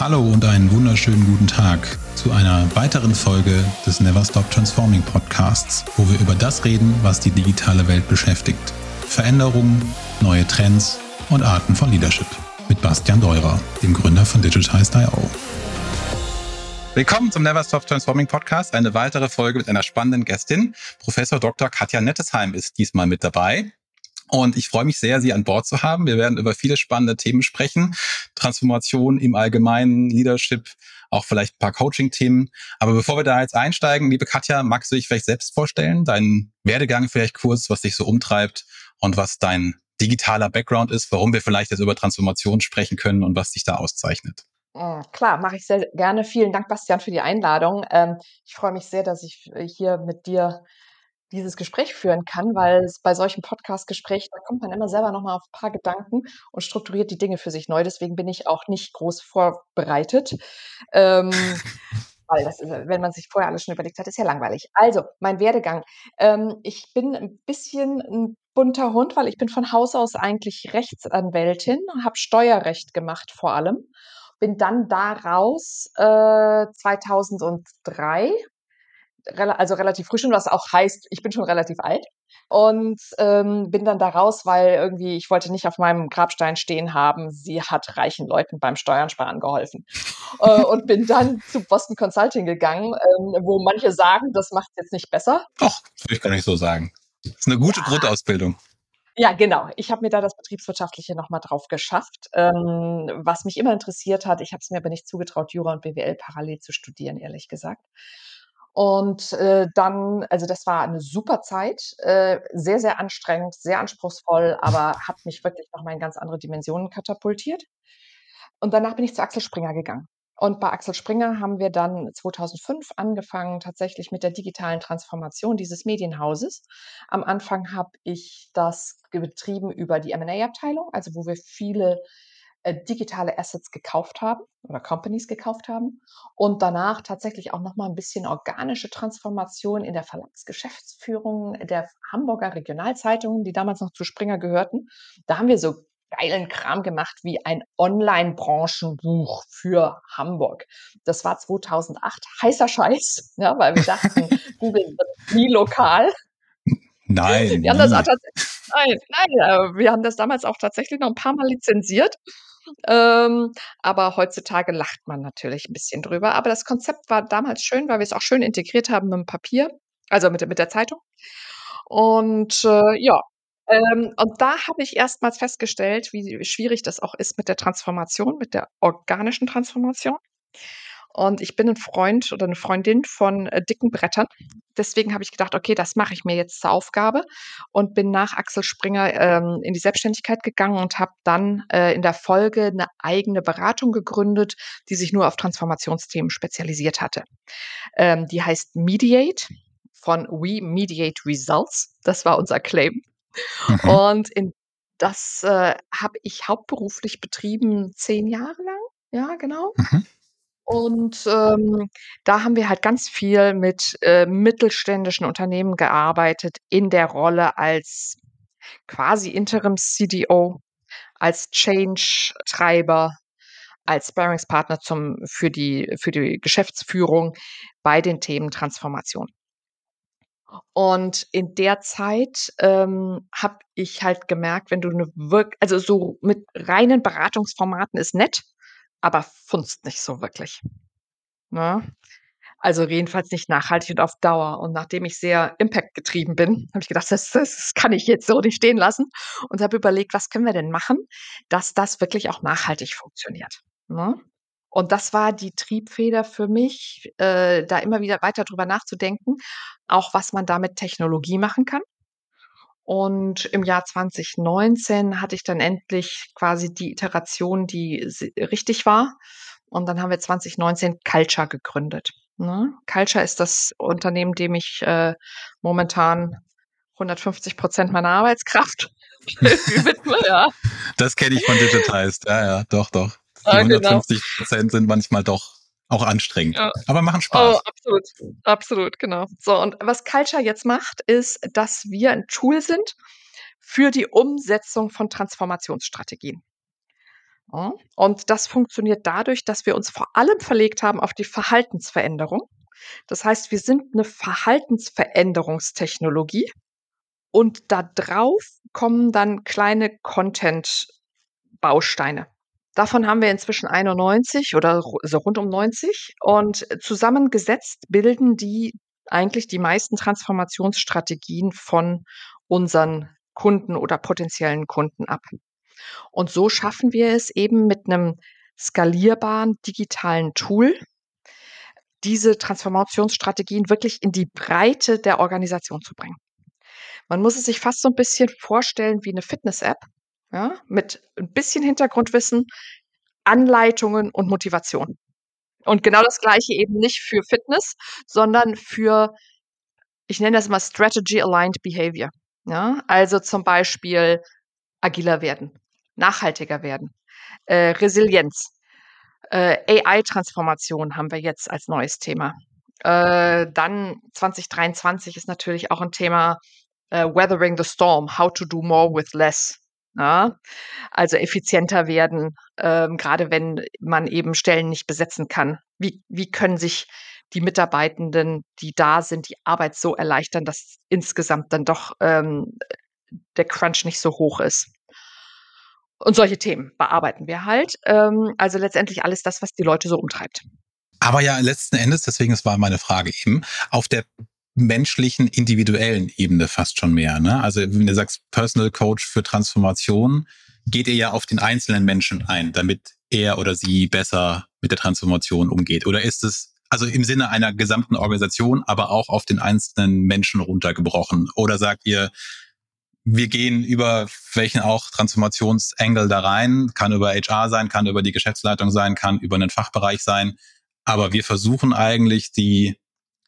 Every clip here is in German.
Hallo und einen wunderschönen guten Tag zu einer weiteren Folge des Never Stop Transforming Podcasts, wo wir über das reden, was die digitale Welt beschäftigt. Veränderungen, neue Trends und Arten von Leadership. Mit Bastian Deurer, dem Gründer von Digitized.io. Willkommen zum Never Stop Transforming Podcast. Eine weitere Folge mit einer spannenden Gästin. Professor Dr. Katja Nettesheim ist diesmal mit dabei. Und ich freue mich sehr, Sie an Bord zu haben. Wir werden über viele spannende Themen sprechen. Transformation im Allgemeinen, Leadership, auch vielleicht ein paar Coaching-Themen. Aber bevor wir da jetzt einsteigen, liebe Katja, magst du dich vielleicht selbst vorstellen? Deinen Werdegang vielleicht kurz, was dich so umtreibt und was dein digitaler Background ist, warum wir vielleicht jetzt über Transformation sprechen können und was dich da auszeichnet. Hm, klar, mache ich sehr gerne. Vielen Dank, Bastian, für die Einladung. Ähm, ich freue mich sehr, dass ich äh, hier mit dir dieses Gespräch führen kann, weil es bei solchen Podcast-Gesprächen, da kommt man immer selber nochmal auf ein paar Gedanken und strukturiert die Dinge für sich neu. Deswegen bin ich auch nicht groß vorbereitet. Ähm, weil das, wenn man sich vorher alles schon überlegt hat, ist ja langweilig. Also, mein Werdegang. Ähm, ich bin ein bisschen ein bunter Hund, weil ich bin von Haus aus eigentlich Rechtsanwältin, habe Steuerrecht gemacht vor allem. Bin dann daraus äh, 2003 also relativ frisch und was auch heißt, ich bin schon relativ alt. Und ähm, bin dann da raus, weil irgendwie ich wollte nicht auf meinem Grabstein stehen haben, sie hat reichen Leuten beim Steuernsparen geholfen. äh, und bin dann zu Boston Consulting gegangen, ähm, wo manche sagen, das macht es jetzt nicht besser. Doch, würde ich gar nicht so sagen. Das ist eine gute ja. Grundausbildung. Ja, genau. Ich habe mir da das Betriebswirtschaftliche nochmal drauf geschafft. Ähm, was mich immer interessiert hat, ich habe es mir aber nicht zugetraut, Jura und BWL parallel zu studieren, ehrlich gesagt. Und äh, dann, also das war eine super Zeit, äh, sehr, sehr anstrengend, sehr anspruchsvoll, aber hat mich wirklich nochmal in ganz andere Dimensionen katapultiert. Und danach bin ich zu Axel Springer gegangen. Und bei Axel Springer haben wir dann 2005 angefangen, tatsächlich mit der digitalen Transformation dieses Medienhauses. Am Anfang habe ich das betrieben über die M&A-Abteilung, also wo wir viele digitale Assets gekauft haben oder Companies gekauft haben und danach tatsächlich auch noch mal ein bisschen organische Transformation in der Verlagsgeschäftsführung der Hamburger Regionalzeitungen, die damals noch zu Springer gehörten. Da haben wir so geilen Kram gemacht wie ein Online-Branchenbuch für Hamburg. Das war 2008 heißer Scheiß, ja, weil wir dachten, Google wird nie lokal. Nein. Wir haben das nein, nein, wir haben das damals auch tatsächlich noch ein paar Mal lizenziert ähm, aber heutzutage lacht man natürlich ein bisschen drüber. Aber das Konzept war damals schön, weil wir es auch schön integriert haben mit dem Papier, also mit, mit der Zeitung. Und äh, ja, ähm, und da habe ich erstmals festgestellt, wie schwierig das auch ist mit der Transformation, mit der organischen Transformation. Und ich bin ein Freund oder eine Freundin von äh, dicken Brettern. Deswegen habe ich gedacht, okay, das mache ich mir jetzt zur Aufgabe und bin nach Axel Springer ähm, in die Selbstständigkeit gegangen und habe dann äh, in der Folge eine eigene Beratung gegründet, die sich nur auf Transformationsthemen spezialisiert hatte. Ähm, die heißt Mediate von We Mediate Results. Das war unser Claim. Mhm. Und in das äh, habe ich hauptberuflich betrieben zehn Jahre lang. Ja, genau. Mhm. Und ähm, da haben wir halt ganz viel mit äh, mittelständischen Unternehmen gearbeitet in der Rolle als quasi Interims-CDO, als Change-Treiber, als Sparringspartner zum, für, die, für die Geschäftsführung bei den Themen Transformation. Und in der Zeit ähm, habe ich halt gemerkt, wenn du eine Wirk also so mit reinen Beratungsformaten ist nett, aber funzt nicht so wirklich. Ne? Also jedenfalls nicht nachhaltig und auf Dauer. Und nachdem ich sehr Impact-getrieben bin, habe ich gedacht, das, das kann ich jetzt so nicht stehen lassen und habe überlegt, was können wir denn machen, dass das wirklich auch nachhaltig funktioniert. Ne? Und das war die Triebfeder für mich, äh, da immer wieder weiter drüber nachzudenken, auch was man da mit Technologie machen kann. Und im Jahr 2019 hatte ich dann endlich quasi die Iteration, die richtig war. Und dann haben wir 2019 Culture gegründet. Ne? Culture ist das Unternehmen, dem ich äh, momentan 150 Prozent meiner Arbeitskraft widme. Ja. Das kenne ich von Digitized. Ja, ja, doch, doch. Die 150 Prozent sind manchmal doch auch anstrengend, ja. aber machen Spaß. Oh, absolut, absolut, genau. So, und was Culture jetzt macht, ist, dass wir ein Tool sind für die Umsetzung von Transformationsstrategien. Und das funktioniert dadurch, dass wir uns vor allem verlegt haben auf die Verhaltensveränderung. Das heißt, wir sind eine Verhaltensveränderungstechnologie und da drauf kommen dann kleine Content-Bausteine. Davon haben wir inzwischen 91 oder so rund um 90 und zusammengesetzt bilden die eigentlich die meisten Transformationsstrategien von unseren Kunden oder potenziellen Kunden ab. Und so schaffen wir es eben mit einem skalierbaren digitalen Tool, diese Transformationsstrategien wirklich in die Breite der Organisation zu bringen. Man muss es sich fast so ein bisschen vorstellen wie eine Fitness-App, ja, mit ein bisschen Hintergrundwissen, Anleitungen und Motivation. Und genau das Gleiche eben nicht für Fitness, sondern für, ich nenne das mal Strategy Aligned Behavior. Ja, also zum Beispiel agiler werden, nachhaltiger werden, äh, Resilienz, äh, AI-Transformation haben wir jetzt als neues Thema. Äh, dann 2023 ist natürlich auch ein Thema äh, Weathering the Storm, how to do more with less. Ja, also effizienter werden, ähm, gerade wenn man eben Stellen nicht besetzen kann. Wie, wie können sich die Mitarbeitenden, die da sind, die Arbeit so erleichtern, dass insgesamt dann doch ähm, der Crunch nicht so hoch ist? Und solche Themen bearbeiten wir halt. Ähm, also letztendlich alles das, was die Leute so umtreibt. Aber ja, letzten Endes, deswegen, es war meine Frage eben, auf der menschlichen, individuellen Ebene fast schon mehr. Ne? Also wenn du sagst Personal Coach für Transformation, geht ihr ja auf den einzelnen Menschen ein, damit er oder sie besser mit der Transformation umgeht? Oder ist es also im Sinne einer gesamten Organisation, aber auch auf den einzelnen Menschen runtergebrochen? Oder sagt ihr, wir gehen über welchen auch Transformationsengel da rein, kann über HR sein, kann über die Geschäftsleitung sein, kann über einen Fachbereich sein, aber wir versuchen eigentlich die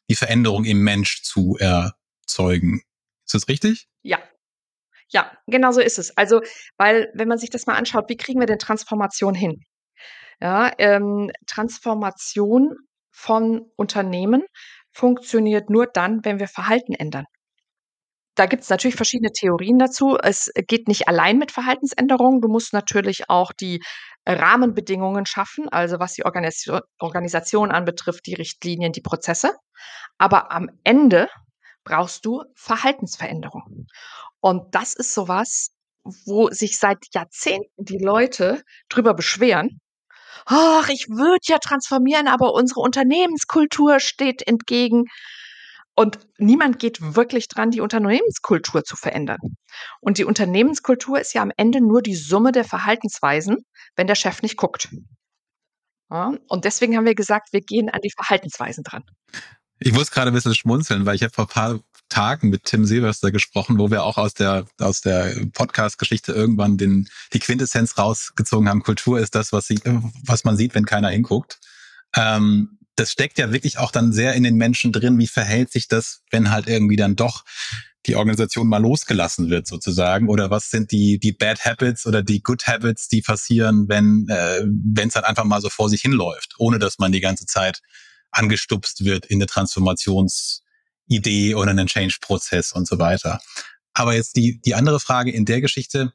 die Veränderung im Mensch zu erzeugen. Ist das richtig? Ja. Ja, genau so ist es. Also, weil, wenn man sich das mal anschaut, wie kriegen wir denn Transformation hin? Ja, ähm, Transformation von Unternehmen funktioniert nur dann, wenn wir Verhalten ändern. Da gibt es natürlich verschiedene Theorien dazu. Es geht nicht allein mit Verhaltensänderungen. Du musst natürlich auch die Rahmenbedingungen schaffen, also was die Organisation, Organisation anbetrifft, die Richtlinien, die Prozesse. Aber am Ende brauchst du Verhaltensveränderung. Und das ist sowas, wo sich seit Jahrzehnten die Leute drüber beschweren. Ach, ich würde ja transformieren, aber unsere Unternehmenskultur steht entgegen. Und niemand geht wirklich dran, die Unternehmenskultur zu verändern. Und die Unternehmenskultur ist ja am Ende nur die Summe der Verhaltensweisen, wenn der Chef nicht guckt. Ja, und deswegen haben wir gesagt, wir gehen an die Verhaltensweisen dran. Ich muss gerade ein bisschen schmunzeln, weil ich habe vor ein paar Tagen mit Tim Silvester gesprochen, wo wir auch aus der, aus der Podcast-Geschichte irgendwann den, die Quintessenz rausgezogen haben. Kultur ist das, was, sie, was man sieht, wenn keiner hinguckt. Ähm, das steckt ja wirklich auch dann sehr in den Menschen drin. Wie verhält sich das, wenn halt irgendwie dann doch die Organisation mal losgelassen wird sozusagen? Oder was sind die, die Bad Habits oder die Good Habits, die passieren, wenn äh, wenn es halt einfach mal so vor sich hinläuft, ohne dass man die ganze Zeit angestupst wird in eine Transformationsidee oder einen Change-Prozess und so weiter. Aber jetzt die, die andere Frage in der Geschichte,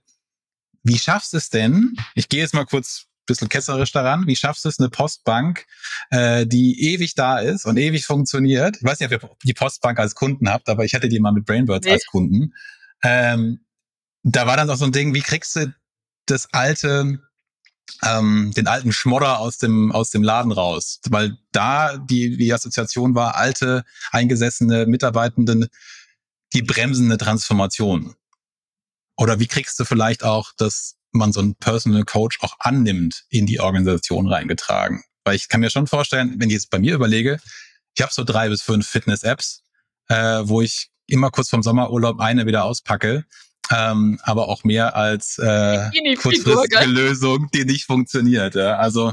wie schaffst es denn? Ich gehe jetzt mal kurz bisschen ketzerisch daran. Wie schaffst du es, eine Postbank, äh, die ewig da ist und ewig funktioniert? Ich weiß nicht, ob ihr die Postbank als Kunden habt, aber ich hatte die mal mit Brainbirds nee. als Kunden. Ähm, da war dann auch so ein Ding, wie kriegst du das alte, ähm, den alten Schmodder aus dem, aus dem Laden raus? Weil da die, die Assoziation war, alte, eingesessene Mitarbeitenden, die bremsen eine Transformation. Oder wie kriegst du vielleicht auch das man so einen Personal Coach auch annimmt, in die Organisation reingetragen. Weil ich kann mir schon vorstellen, wenn ich jetzt bei mir überlege, ich habe so drei bis fünf Fitness-Apps, äh, wo ich immer kurz vom Sommerurlaub eine wieder auspacke, ähm, aber auch mehr als äh, kurzfristige Lösung, die nicht funktioniert. Ja. Also,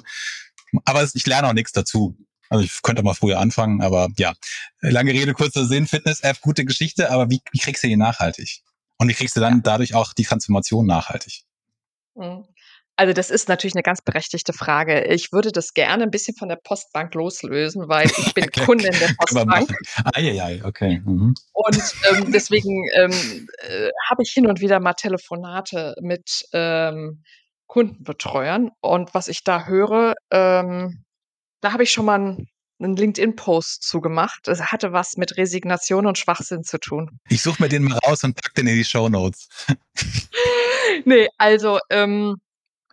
aber ich lerne auch nichts dazu. Also ich könnte mal früher anfangen, aber ja, lange Rede, kurzer Sinn, Fitness-App, gute Geschichte, aber wie, wie kriegst du die nachhaltig? Und wie kriegst du dann dadurch auch die Transformation nachhaltig? Mhm. Also, das ist natürlich eine ganz berechtigte Frage. Ich würde das gerne ein bisschen von der Postbank loslösen, weil ich bin Kundin der Postbank. Ei, okay. Mhm. Und, ähm, deswegen, ähm, äh, habe ich hin und wieder mal Telefonate mit, ähm, Kundenbetreuern. Und was ich da höre, ähm, da habe ich schon mal 'n 'nen LinkedIn-Post zu gemacht. Das hatte was mit Resignation und Schwachsinn zu tun. Ich suche mir den mal raus und packe den in die Shownotes. Ne, also, ähm,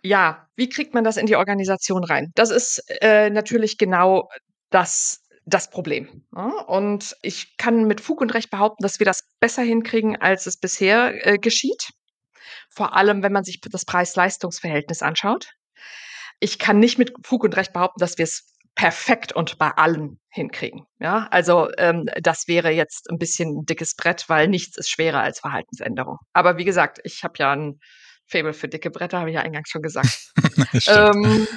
ja, wie kriegt man das in die Organisation rein? Das ist, äh, natürlich genau das das Problem, ne? Und ich kann mit Fug und Recht behaupten, dass wir das besser hinkriegen, als es bisher, äh, geschieht. Vor allem, wenn man sich das Preis-Leistungs-Verhältnis anschaut. Ich kann nicht mit Fug und Recht behaupten, dass wir's perfekt und bei allen hinkriegen, ja? Also, ähm, das wäre jetzt 'n bisschen 'n dickes Brett, weil nichts ist schwerer als Verhaltensänderung. Aber wie gesagt, ich habe ja 'n Faible für dicke Bretter, habe ich ja eingangs schon gesagt. Ähm,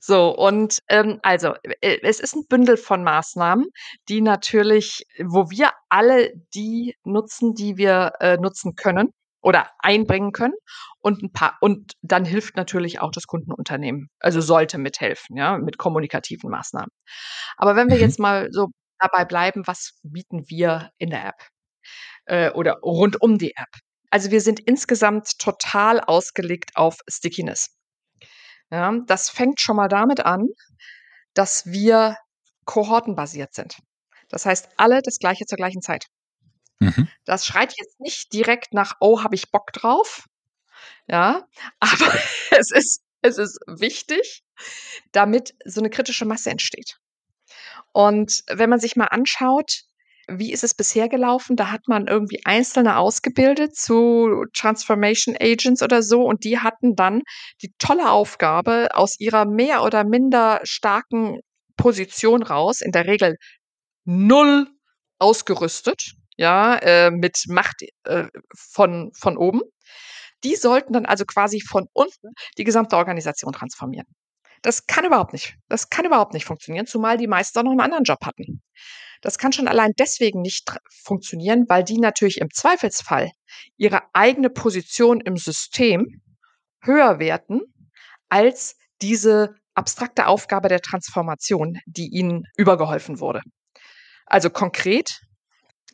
so und, ähm, also, äh, es ist 'n Bündel von Maßnahmen, die natürlich wo wir alle die nutzen, die wir, äh, nutzen können oder einbringen können und 'n paar und dann hilft natürlich auch das Kundenunternehmen, also sollte mithelfen, ja, mit kommunikativen Maßnahmen. Aber wenn wir Mhm. jetzt mal so dabei bleiben, was bieten wir in der App, äh, oder rund um die App? Also, wir sind insgesamt total ausgelegt auf Stickiness. Ja, das fängt schon mal damit an, dass wir kohortenbasiert sind. Das heißt, alle das Gleiche zur gleichen Zeit. Mhm. Das schreit jetzt nicht direkt nach: „Oh, habe ich Bock drauf“, ja, aber es ist es ist wichtig, damit so 'ne kritische Masse entsteht. Und wenn man sich mal anschaut, wie ist es bisher gelaufen? Da hat man irgendwie Einzelne ausgebildet zu Transformation Agents oder so und die hatten dann die tolle Aufgabe, aus ihrer mehr oder minder starken Position raus, in der Regel 0 ausgerüstet, ja, äh, mit Macht, äh, von von oben. Die sollten dann also quasi von unten die gesamte Organisation transformieren. Das kann überhaupt nicht das kann überhaupt nicht funktionieren, zumal die meisten auch noch 'n anderen Job hatten. Das kann schon allein deswegen nicht funktionieren, weil die natürlich im Zweifelsfall ihre eigene Position im System höher werten als diese abstrakte Aufgabe der Transformation, die ihnen übergeholfen wurde. Also konkret,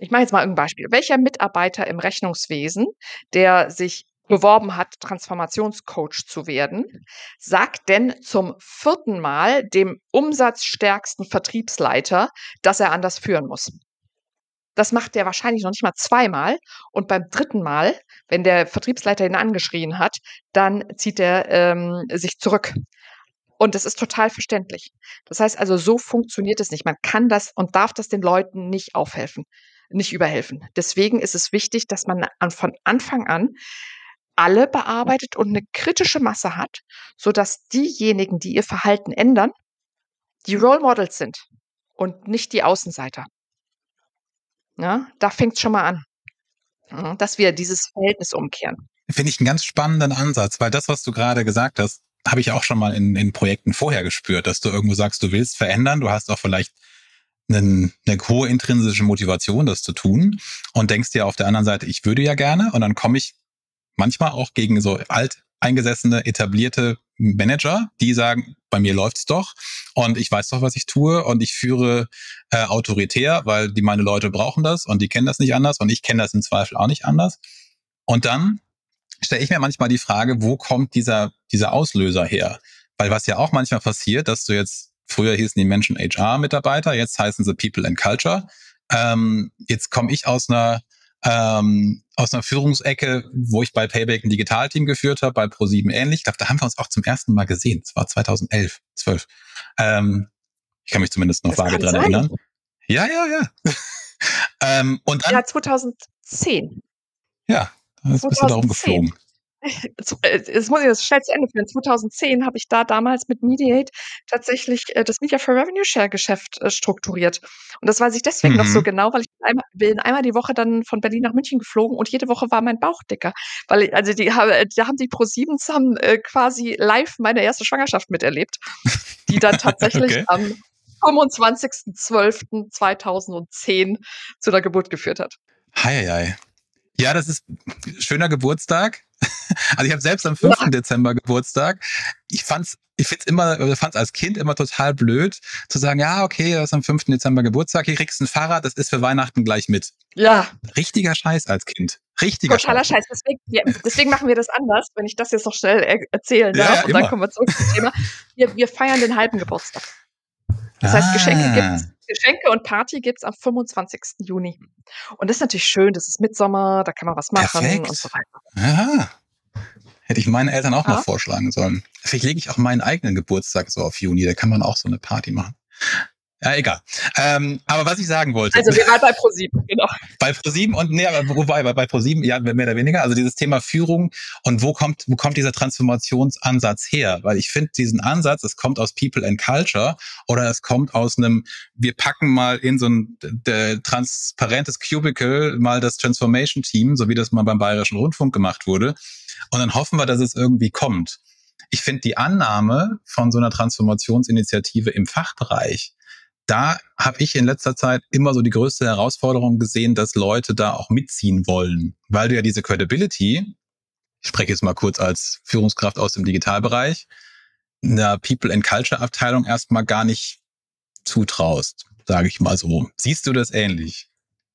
ich mache jetzt mal irgend 'n Beispiel. Welcher Mitarbeiter im Rechnungswesen, der sich beworben hat, Transformationscoach zu werden, sagt denn zum 4. Mal dem umsatzstärksten Vertriebsleiter, dass er anders führen muss? Das macht der wahrscheinlich noch nicht mal zweimal und beim 3. Mal, wenn der Vertriebsleiter ihn angeschrien hat, dann zieht er, ähm, sich zurück. Und das ist total verständlich. Das heißt also, so funktioniert es nicht. Man kann das und darf das den Leuten nicht aufhelfen nicht überhelfen. Deswegen ist es wichtig, dass man an von Anfang an alle bearbeitet und 'ne kritische Masse hat, sodass diejenigen, die ihr Verhalten ändern, die Role Models sind und nicht die Außenseiter. Ja, da fängt's schon mal an, dass wir dieses Verhältnis umkehren. Finde ich 'n ganz spannenden Ansatz, weil das, was du grade gesagt hast, habe ich auch schon mal in in Projekten vorher gespürt, dass du irgendwo sagst, du willst verändern. Du hast auch vielleicht 'nen 'ne hohe intrinsische Motivation, das zu tun. Und denkst dir auf der anderen Seite: „Ich würde ja gerne“ und dann komme ich manchmal auch gegen so alteingesessene, etablierte Manager, die sagen: „Bei mir läuft's doch. Und ich weiß doch, was ich tue. Und ich führe, äh, autoritär, weil die meine Leute brauchen das. Und die kennen das nicht anders. Und ich kenne das im Zweifel auch nicht anders.“ Und dann stelle ich mir manchmal die Frage, wo kommt dieser dieser Auslöser her? Weil was ja auch manchmal passiert, dass du jetzt früher hießen die Menschen HR-Mitarbeiter, jetzt heißen sie People and Culture. Ähm, jetzt komme ich aus 'ner ähm, aus 'ner Führungsecke, wo ich bei Payback 'n Digitalteam geführt habe, bei ProSieben ähnlich. Ich glaube, da haben wir uns auch zum ersten Mal gesehen. Das war 2011, 12. Ähm, ich kann mich zumindest noch Das vage dran sein. erinnern. Ja, ja, ja. ähm, und dann Ja, 2010. Ja, da bist du da 2010. rumgeflogen. Z äh, jetzt muss ich das schnell zu Ende führen. 2010 habe ich da damals mit Mediate tatsächlich, äh, das Media for Revenue Share Geschäft, äh, strukturiert. Und das weiß ich deswegen noch so Mhm. genau, weil ich einmal bin einmal die Woche dann von Berlin nach München geflogen und jede Woche war mein Bauch dicker. Weil i also die da haben die ProSiebens haben, äh, quasi live meine erste Schwangerschaft miterlebt, die dann tatsächlich Okay. am 25.12.2010 zu der Geburt geführt hat. Hei, hei, hei. Ja, das ist schöner Geburtstag. Also, ich habe selbst am 5. Ja. Dezember Geburtstag. Ich fand's ich find's immer, fand es als Kind immer total blöd, zu sagen, ja, okay, du hast am 5. Dezember Geburtstag, hier kriegst du ein Fahrrad, das ist für Weihnachten gleich mit. Ja. Richtiger Scheiß als Kind. Richtiger Totaler Scheiß. Scheiß. Deswegen, ja, deswegen machen wir das anders, wenn ich das jetzt noch schnell er erzählen darf. Ja, und dann kommen wir zurück zum Thema. Wir, wir feiern den halben Geburtstag. Das ah. heißt, Geschenke ah. gibt's, Geschenke und Party gibt's am 25. Juni. Und das ist natürlich schön, das ist Mitsommer, da kann man was machen Perfekt. und so weiter. Aha. Hätte ich meinen Eltern auch ja. mal vorschlagen sollen. Vielleicht lege ich auch meinen eigenen Geburtstag so auf Juni, da kann man auch so eine Party machen. Ja, egal. Ähm, aber was ich sagen wollte. Also wir waren bei ProSieben, genau. Bei ProSieben und nee, wobei, bei, bei ProSieben, ja, mehr oder weniger. Also dieses Thema Führung und wo kommt, wo kommt dieser Transformationsansatz her? Weil ich finde diesen Ansatz, es kommt aus People and Culture oder es kommt aus einem, wir packen mal in so ein transparentes Cubicle mal das Transformation Team, so wie das mal beim Bayerischen Rundfunk gemacht wurde. Und dann hoffen wir, dass es irgendwie kommt. Ich finde die Annahme von so einer Transformationsinitiative im Fachbereich, da habe ich in letzter Zeit immer so die größte Herausforderung gesehen, dass Leute da auch mitziehen wollen, weil du ja diese Credibility, ich spreche jetzt mal kurz als Führungskraft aus dem Digitalbereich, einer People and Culture Abteilung erstmal gar nicht zutraust, sage ich mal so. Siehst du das ähnlich?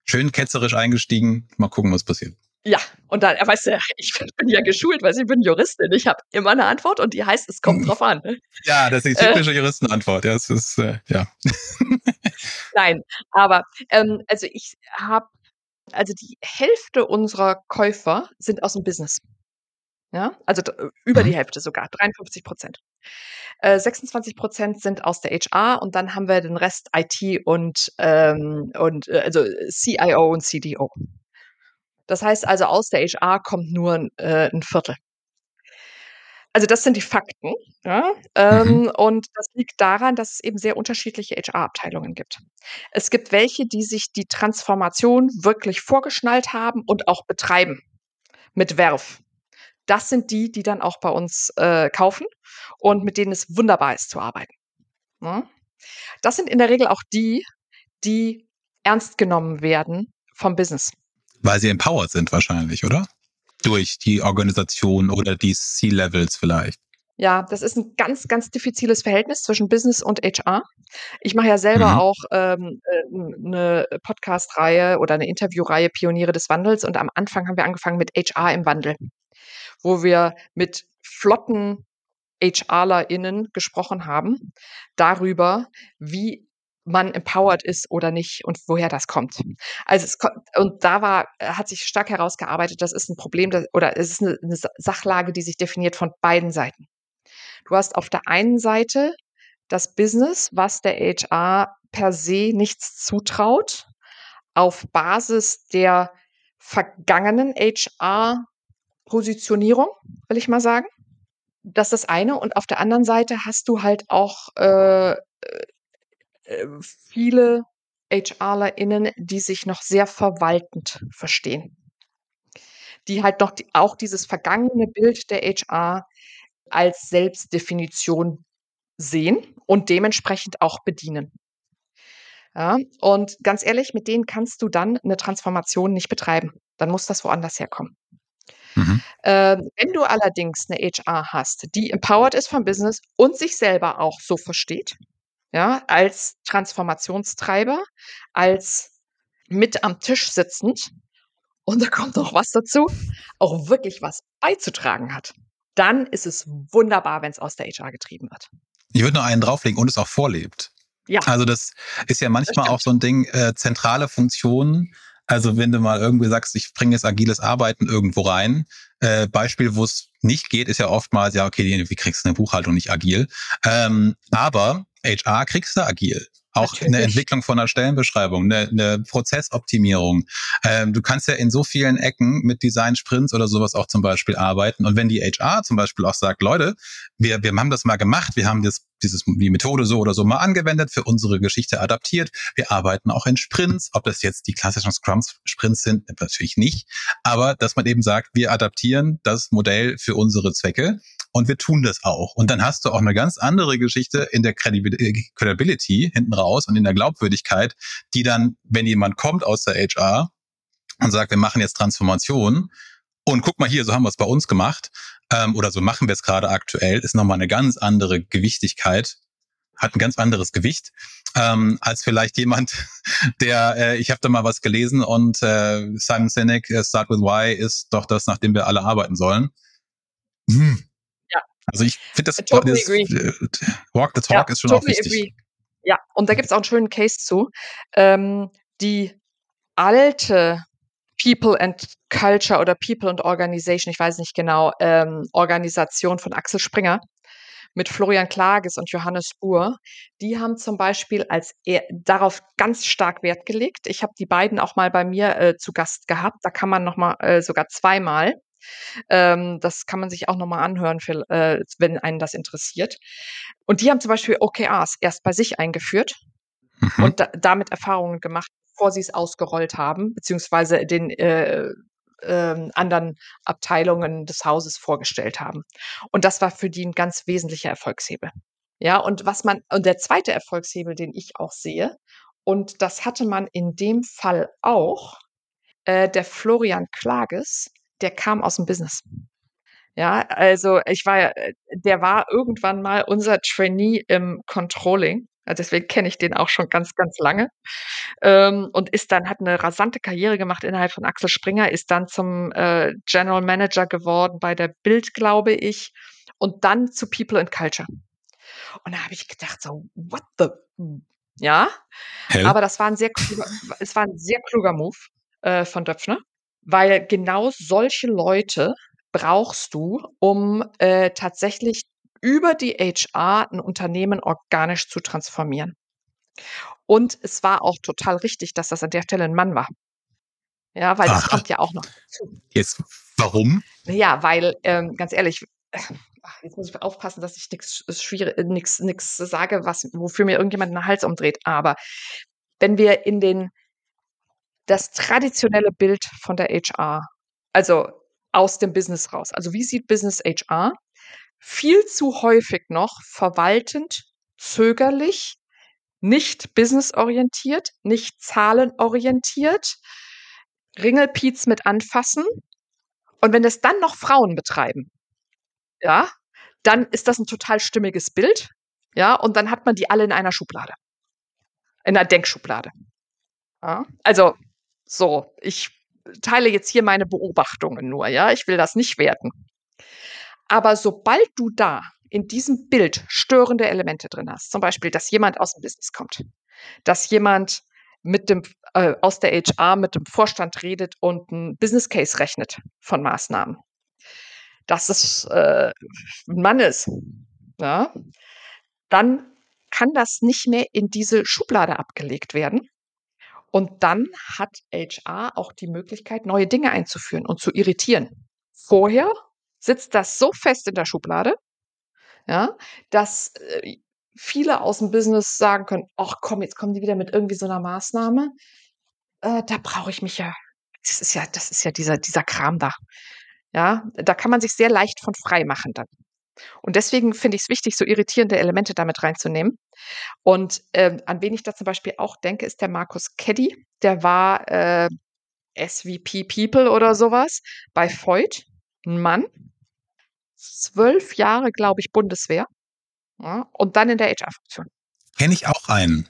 Schön ketzerisch eingestiegen, mal gucken, was passiert. Ja, und dann, er weiß ja, ich bin ja geschult, weil ich bin Juristin. Ich habe immer eine Antwort und die heißt, es kommt drauf an. Ja, das ist die typische äh, Juristenantwort. Ja, es ist, äh, ja. Nein, aber ähm, also ich habe, also die Hälfte unserer Käufer sind aus dem Business. Ja, also über mhm. die Hälfte sogar, 53 Prozent. Äh, 26 Prozent sind aus der HR und dann haben wir den Rest IT und, ähm, und äh, also CIO und CDO. Das heißt also, aus der HR kommt nur äh, ein Viertel. Also das sind die Fakten. Ja? Ähm, mhm. Und das liegt daran, dass es eben sehr unterschiedliche HR-Abteilungen gibt. Es gibt welche, die sich die Transformation wirklich vorgeschnallt haben und auch betreiben mit Werf. Das sind die, die dann auch bei uns äh, kaufen und mit denen es wunderbar ist zu arbeiten. Ja? Das sind in der Regel auch die, die ernst genommen werden vom Business. Weil sie empowered sind wahrscheinlich, oder? Durch die Organisation oder die C-Levels vielleicht. Ja, das ist ein ganz, ganz diffiziles Verhältnis zwischen Business und HR. Ich mache ja selber mhm. auch ähm, eine äh, Podcast-Reihe oder eine Interviewreihe Pioniere des Wandels und am Anfang haben wir angefangen mit HR im Wandel, wo wir mit flotten HRlerInnen gesprochen haben darüber, wie man empowered ist oder nicht und woher das kommt. Also es, und da war, äh, hat sich stark herausgearbeitet, das ist ein Problem das, oder es ist eine, eine Sachlage, die sich definiert von beiden Seiten. Du hast auf der einen Seite das Business, was der HR per se nichts zutraut, auf Basis der vergangenen HR-Positionierung, will ich mal sagen. Das ist das eine. Und auf der anderen Seite hast du halt auch äh, äh viele HRlerInnen, die sich noch sehr verwaltend verstehen. Die halt noch die, auch dieses vergangene Bild der HR als Selbstdefinition sehen und dementsprechend auch bedienen. Ja, und ganz ehrlich, mit denen kannst du dann eine Transformation nicht betreiben. Dann muss das woanders herkommen. Mhm. Äh, wenn du allerdings eine HR hast, die empowered ist vom Business und sich selber auch so versteht, ja, als Transformationstreiber, als mit am Tisch sitzend und da kommt noch was dazu, auch wirklich was beizutragen hat, dann ist es wunderbar, wenn es aus der HR getrieben wird. Ich würde nur einen drauflegen und es auch vorlebt. Ja. Also das ist ja manchmal auch so ein Ding, äh, zentrale Funktionen. Also wenn du mal irgendwie sagst, ich bringe jetzt agiles Arbeiten irgendwo rein, äh, Beispiel, wo es nicht geht, ist ja oftmals, ja, okay, wie kriegst du eine Buchhaltung nicht agil? Ähm, aber HR kriegst du agil. Auch Natürlich. eine Entwicklung von einer Stellenbeschreibung, eine, eine Prozessoptimierung. Ähm, du kannst ja in so vielen Ecken mit Design-Sprints oder sowas auch zum Beispiel arbeiten. Und wenn die HR zum Beispiel auch sagt, Leute, wir, wir haben das mal gemacht, wir haben das, dieses, die Methode so oder so mal angewendet, für unsere Geschichte adaptiert. Wir arbeiten auch in Sprints. Ob das jetzt die klassischen Scrum-Sprints sind, natürlich nicht. Aber dass man eben sagt, wir adaptieren das Modell für unsere Zwecke und wir tun das auch. Und dann hast du auch eine ganz andere Geschichte in der Credibility hinten raus und in der Glaubwürdigkeit, die dann, wenn jemand kommt aus der HR und sagt, wir machen jetzt Transformation und guck mal hier, so haben wir es bei uns gemacht, ähm, oder so machen wir es gerade aktuell, ist nochmal eine ganz andere Gewichtigkeit, hat ein ganz anderes Gewicht ähm, als vielleicht jemand, der, äh, ich habe da mal was gelesen und äh, Simon Sinek, äh, Start with Why, ist doch das, nach dem wir alle arbeiten sollen. Hm. Also ich finde das, totally das äh, Walk the Talk ja, ist schon totally auch wichtig. Agree. Ja, und da gibt es auch einen schönen Case zu. Ähm, die alte People and Culture oder People and Organization, ich weiß nicht genau, ähm, Organisation von Axel Springer mit Florian Klages und Johannes Buhr, die haben zum Beispiel als er, darauf ganz stark Wert gelegt. Ich habe die beiden auch mal bei mir äh, zu Gast gehabt. Da kann man noch mal äh, sogar zweimal. Ähm, das kann man sich auch noch mal anhören, für, äh, wenn einen das interessiert. Und die haben zum Beispiel OKRs erst bei sich eingeführt mhm. und da, damit Erfahrungen gemacht, bevor sie es ausgerollt haben, beziehungsweise den äh, ähm, anderen Abteilungen des Hauses vorgestellt haben. Und das war für die ein ganz wesentlicher Erfolgshebel. Ja, und was man, und der zweite Erfolgshebel, den ich auch sehe, und das hatte man in dem Fall auch, äh, der Florian Klages, der kam aus dem Business. Ja, also ich war, äh, der war irgendwann mal unser Trainee im Controlling. Also deswegen kenne ich den auch schon ganz, ganz lange. Ähm, und ist dann, hat eine rasante Karriere gemacht innerhalb von Axel Springer, ist dann zum äh, General Manager geworden bei der Bild, glaube ich, und dann zu People and Culture. Und da habe ich gedacht, so, what the? Ja, Hell? aber das war ein sehr kluger, es war ein sehr kluger Move äh, von Döpfner, weil genau solche Leute brauchst du, um äh, tatsächlich über die HR ein Unternehmen organisch zu transformieren. Und es war auch total richtig, dass das an der Stelle ein Mann war. Ja, weil Aha. das kommt ja auch noch dazu. Jetzt, warum? Ja, weil, ähm, ganz ehrlich, jetzt muss ich aufpassen, dass ich nichts schwierig, nichts, nichts sage, was, wofür mir irgendjemand den Hals umdreht. Aber wenn wir in den, das traditionelle Bild von der HR, also aus dem Business raus, also wie sieht Business HR? Viel zu häufig noch verwaltend, zögerlich, nicht businessorientiert, nicht zahlenorientiert, Ringelpiez mit anfassen. Und wenn es dann noch Frauen betreiben, ja, dann ist das ein total stimmiges Bild. Ja, und dann hat man die alle in einer Schublade. In einer Denkschublade. Ja, also, so, ich teile jetzt hier meine Beobachtungen nur, ja, ich will das nicht werten. Aber sobald du da in diesem Bild störende Elemente drin hast, zum Beispiel, dass jemand aus dem Business kommt, dass jemand mit dem, äh, aus der HR mit dem Vorstand redet und ein Business Case rechnet von Maßnahmen, dass es äh, ein Mann ist, ja, dann kann das nicht mehr in diese Schublade abgelegt werden. Und dann hat HR auch die Möglichkeit, neue Dinge einzuführen und zu irritieren. Vorher sitzt das so fest in der Schublade, ja, dass äh, viele aus dem Business sagen können, ach komm, jetzt kommen die wieder mit irgendwie so einer Maßnahme. Äh, da brauche ich mich ja, das ist ja, das ist ja dieser, dieser Kram da. Ja, da kann man sich sehr leicht von frei machen dann. Und deswegen finde ich es wichtig, so irritierende Elemente damit reinzunehmen. Und ähm, an wen ich da zum Beispiel auch denke, ist der Markus Keddy. Der war äh, SVP People oder sowas bei Voigt, ein Mann, zwölf Jahre, glaube ich, Bundeswehr ja, und dann in der HR-Funktion. Kenne ich auch einen,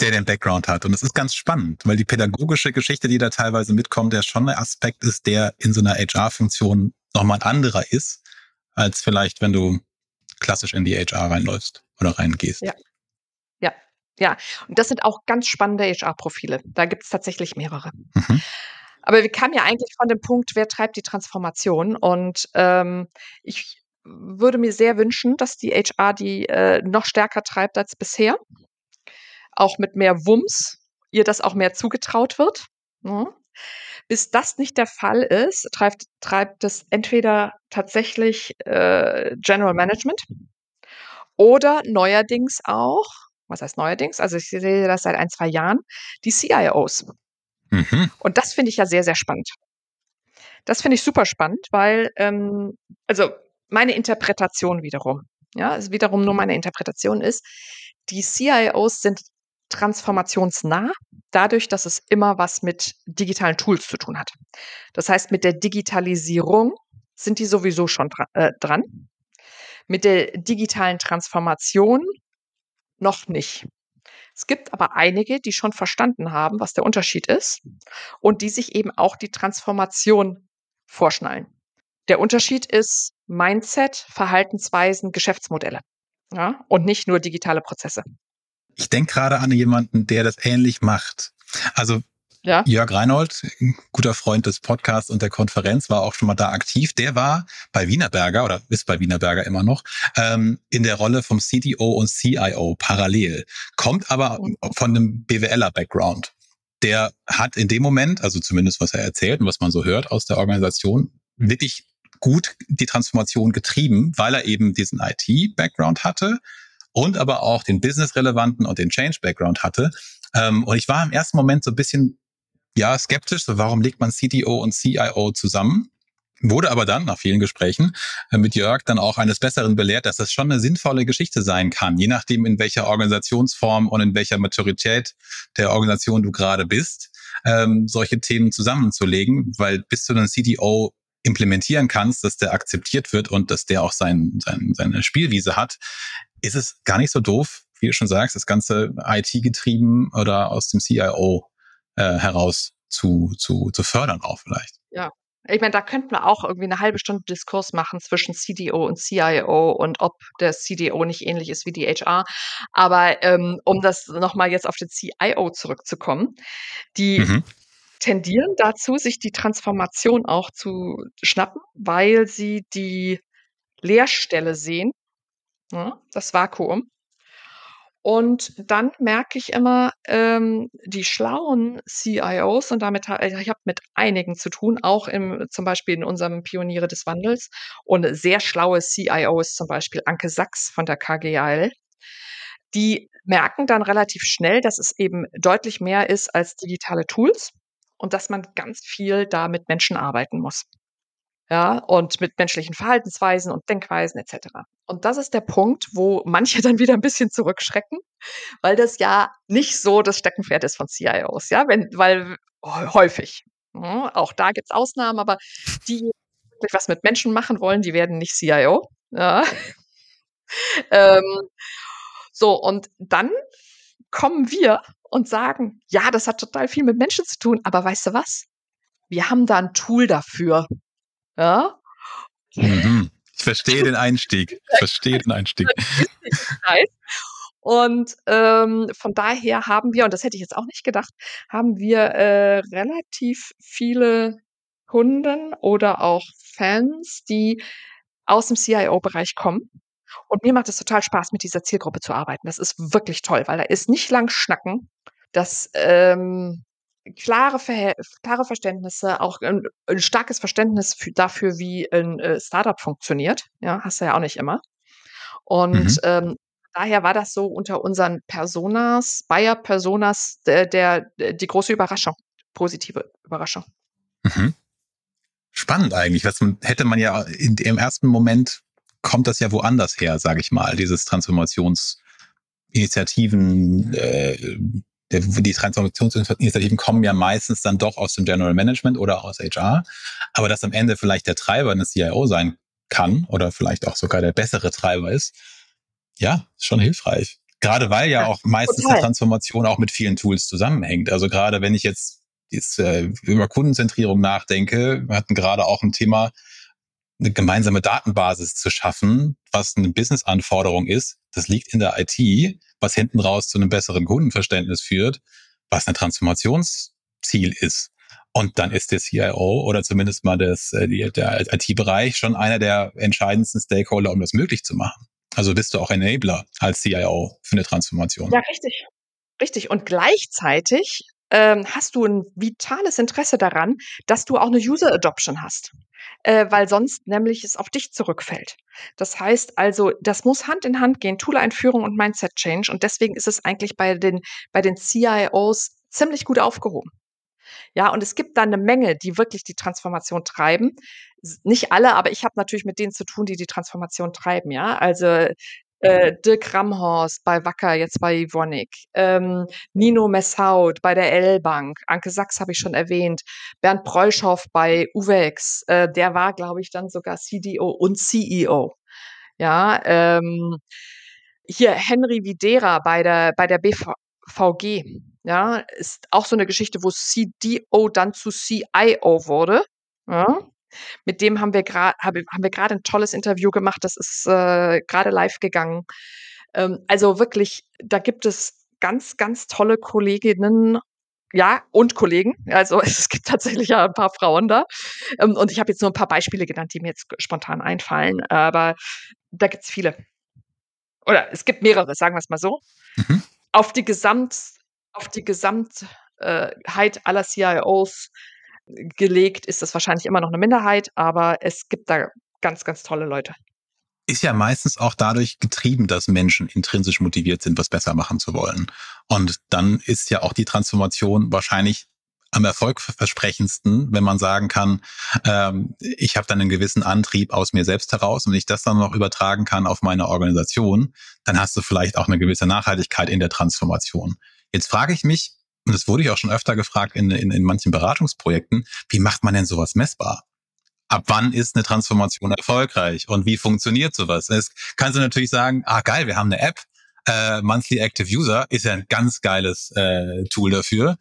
der den Background hat. Und es ist ganz spannend, weil die pädagogische Geschichte, die da teilweise mitkommt, der schon ein Aspekt ist, der in so einer HR-Funktion nochmal ein anderer ist, als vielleicht, wenn du klassisch in die HR reinläufst oder reingehst. Ja. Ja, ja. Und das sind auch ganz spannende HR-Profile. Da gibt es tatsächlich mehrere. Mhm. Aber wir kamen ja eigentlich von dem Punkt, wer treibt die Transformation? Und ähm, ich würde mir sehr wünschen, dass die HR die äh, noch stärker treibt als bisher. Auch mit mehr Wumms, ihr das auch mehr zugetraut wird. Ja. Bis das nicht der Fall ist, treibt, treibt es entweder tatsächlich äh, General Management oder neuerdings auch, was heißt neuerdings? Also ich sehe das seit ein, zwei Jahren, die CIOs. Mhm. Und das finde ich ja sehr, sehr spannend. Das finde ich super spannend, weil, ähm, also meine Interpretation wiederum, ja, also wiederum nur meine Interpretation ist, die CIOs sind transformationsnah, dadurch, dass es immer was mit digitalen Tools zu tun hat. Das heißt, mit der Digitalisierung sind die sowieso schon dra äh, dran. Mit der digitalen Transformation noch nicht. Es gibt aber einige, die schon verstanden haben, was der Unterschied ist und die sich eben auch die Transformation vorschnallen. Der Unterschied ist Mindset, Verhaltensweisen, Geschäftsmodelle. Ja, und nicht nur digitale Prozesse. Ich denke gerade an jemanden, der das ähnlich macht. Also ja. Jörg Reinhold, guter Freund des Podcasts und der Konferenz, war auch schon mal da aktiv. Der war bei Wienerberger oder ist bei Wienerberger immer noch ähm, in der Rolle vom CDO und CIO parallel, kommt aber mhm. von einem BWLer-Background. Der hat in dem Moment, also zumindest was er erzählt und was man so hört aus der Organisation, wirklich gut die Transformation getrieben, weil er eben diesen IT-Background hatte und aber auch den Business-relevanten und den Change-Background hatte. Ähm, und ich war im ersten Moment so ein bisschen ja skeptisch, so warum legt man CTO und CIO zusammen? Wurde aber dann nach vielen Gesprächen äh, mit Jörg dann auch eines Besseren belehrt, dass das schon eine sinnvolle Geschichte sein kann, je nachdem, in welcher Organisationsform und in welcher Maturität der Organisation du gerade bist, ähm, solche Themen zusammenzulegen, weil bis zu einem CTO implementieren kannst, dass der akzeptiert wird und dass der auch sein, sein, seine Spielwiese hat, ist es gar nicht so doof, wie du schon sagst, das ganze IT getrieben oder aus dem CIO äh, heraus zu, zu, zu fördern auch vielleicht. Ja. Ich meine, da könnte man auch irgendwie eine halbe Stunde Diskurs machen zwischen CDO und CIO und ob der CDO nicht ähnlich ist wie die HR. Aber ähm, um das nochmal jetzt auf den CIO zurückzukommen, die mhm. Tendieren dazu, sich die Transformation auch zu schnappen, weil sie die Leerstelle sehen, ne, das Vakuum, und dann merke ich immer, ähm, die schlauen CIOs und damit ich habe mit einigen zu tun, auch im zum Beispiel in unserem Pioniere des Wandels und sehr schlaue CIOs, zum Beispiel Anke Sachs von der KGAL, die merken dann relativ schnell, dass es eben deutlich mehr ist als digitale Tools und dass man ganz viel da mit Menschen arbeiten muss ja, und mit menschlichen Verhaltensweisen und Denkweisen etc. Und das ist der Punkt, wo manche dann wieder ein bisschen zurückschrecken, weil das ja nicht so das Steckenpferd ist von CIOs, ja, wenn, weil häufig. Ja, ne, auch da gibt es Ausnahmen, aber die, die wirklich was mit Menschen machen wollen, die werden nicht CIO. Ja. ähm, so, und dann kommen wir und sagen, ja, das hat total viel mit Menschen zu tun, aber weißt du was? Wir haben da ein Tool dafür. Ja. Mhm. Ich verstehe den Einstieg. Ich verstehe den Einstieg. Und ähm, von daher haben wir, und das hätte ich jetzt auch nicht gedacht, haben wir äh, relativ viele Kunden oder auch Fans, die aus dem CIO-Bereich kommen. Und mir macht es total Spaß, mit dieser Zielgruppe zu arbeiten. Das ist wirklich toll, weil da ist nicht lang schnacken. Das ähm, klare, Verhält klare Verständnisse, auch ein, ein starkes Verständnis für, dafür, wie ein äh, Startup funktioniert. Ja, hast du ja auch nicht immer. Und mhm. ähm, daher war das so unter unseren Personas, Bayer-Personas, der, der, die große Überraschung, positive Überraschung. Mhm. Spannend eigentlich. Was hätte man ja in, im ersten Moment kommt das ja woanders her, sage ich mal, dieses Transformationsinitiativen, äh, die Transformationsinitiativen kommen ja meistens dann doch aus dem General Management oder aus HR. Aber dass am Ende vielleicht der Treiber eine CIO sein kann oder vielleicht auch sogar der bessere Treiber ist, ja, ist schon hilfreich. Gerade weil ja, auch meistens total. die Transformation auch mit vielen Tools zusammenhängt. Also gerade wenn ich jetzt, jetzt äh, über Kundenzentrierung nachdenke, wir hatten gerade auch ein Thema, eine gemeinsame Datenbasis zu schaffen, was eine Business-Anforderung ist, das liegt in der IT, was hinten raus zu einem besseren Kundenverständnis führt, was ein Transformationsziel ist. Und dann ist der CIO oder zumindest mal das, äh, der IT-Bereich schon einer der entscheidendsten Stakeholder, um das möglich zu machen. Also bist du auch Enabler als CIO für eine Transformation. Ja, richtig. Richtig. Und gleichzeitig ähm, hast du ein vitales Interesse daran, dass du auch eine User Adoption hast, äh, weil sonst nämlich es auf dich zurückfällt. Das heißt also, das muss Hand in Hand gehen, Tool-Einführung und Mindset-Change. Und deswegen ist es eigentlich bei den, bei den CIOs ziemlich gut aufgehoben. Ja, und es gibt da eine Menge, die wirklich die Transformation treiben. Nicht alle, aber ich habe natürlich mit denen zu tun, die die Transformation treiben. Ja, also äh, Dirk Ramhorst bei Wacker, jetzt bei Evonik, ähm, Nino Messaud bei der L-Bank, Anke Sachs habe ich schon erwähnt, Bernd Preuschow bei Uvex, äh, der war, glaube ich, dann sogar CDO und CEO. Ja, ähm, hier Henry Videra bei der, bei der BVG, ja, ist auch so eine Geschichte, wo CDO dann zu CIO wurde. Ja, mit dem haben wir gerade haben wir gerade ein tolles Interview gemacht. Das ist äh, gerade live gegangen. Ähm, also wirklich, da gibt es ganz, ganz tolle Kolleginnen ja, und Kollegen. Also es gibt tatsächlich ja ein paar Frauen da. Ähm, und ich habe jetzt nur ein paar Beispiele genannt, die mir jetzt spontan einfallen. Aber da gibt es viele. Oder es gibt mehrere, sagen wir es mal so. Mhm. Auf die Gesamt, auf die Gesamtheit aller CIOs gelegt ist das wahrscheinlich immer noch eine Minderheit, aber es gibt da ganz, ganz tolle Leute. Ist ja meistens auch dadurch getrieben, dass Menschen intrinsisch motiviert sind, was besser machen zu wollen. Und dann ist ja auch die Transformation wahrscheinlich am erfolgversprechendsten, wenn man sagen kann, ähm, ich habe dann einen gewissen Antrieb aus mir selbst heraus und wenn ich das dann noch übertragen kann auf meine Organisation, dann hast du vielleicht auch eine gewisse Nachhaltigkeit in der Transformation. Jetzt frage ich mich, und das wurde ich auch schon öfter gefragt in, in, in manchen Beratungsprojekten, wie macht man denn sowas messbar? Ab wann ist eine Transformation erfolgreich und wie funktioniert sowas? Es kannst du natürlich sagen, ah geil, wir haben eine App, äh, Monthly Active User ist ja ein ganz geiles äh, Tool dafür.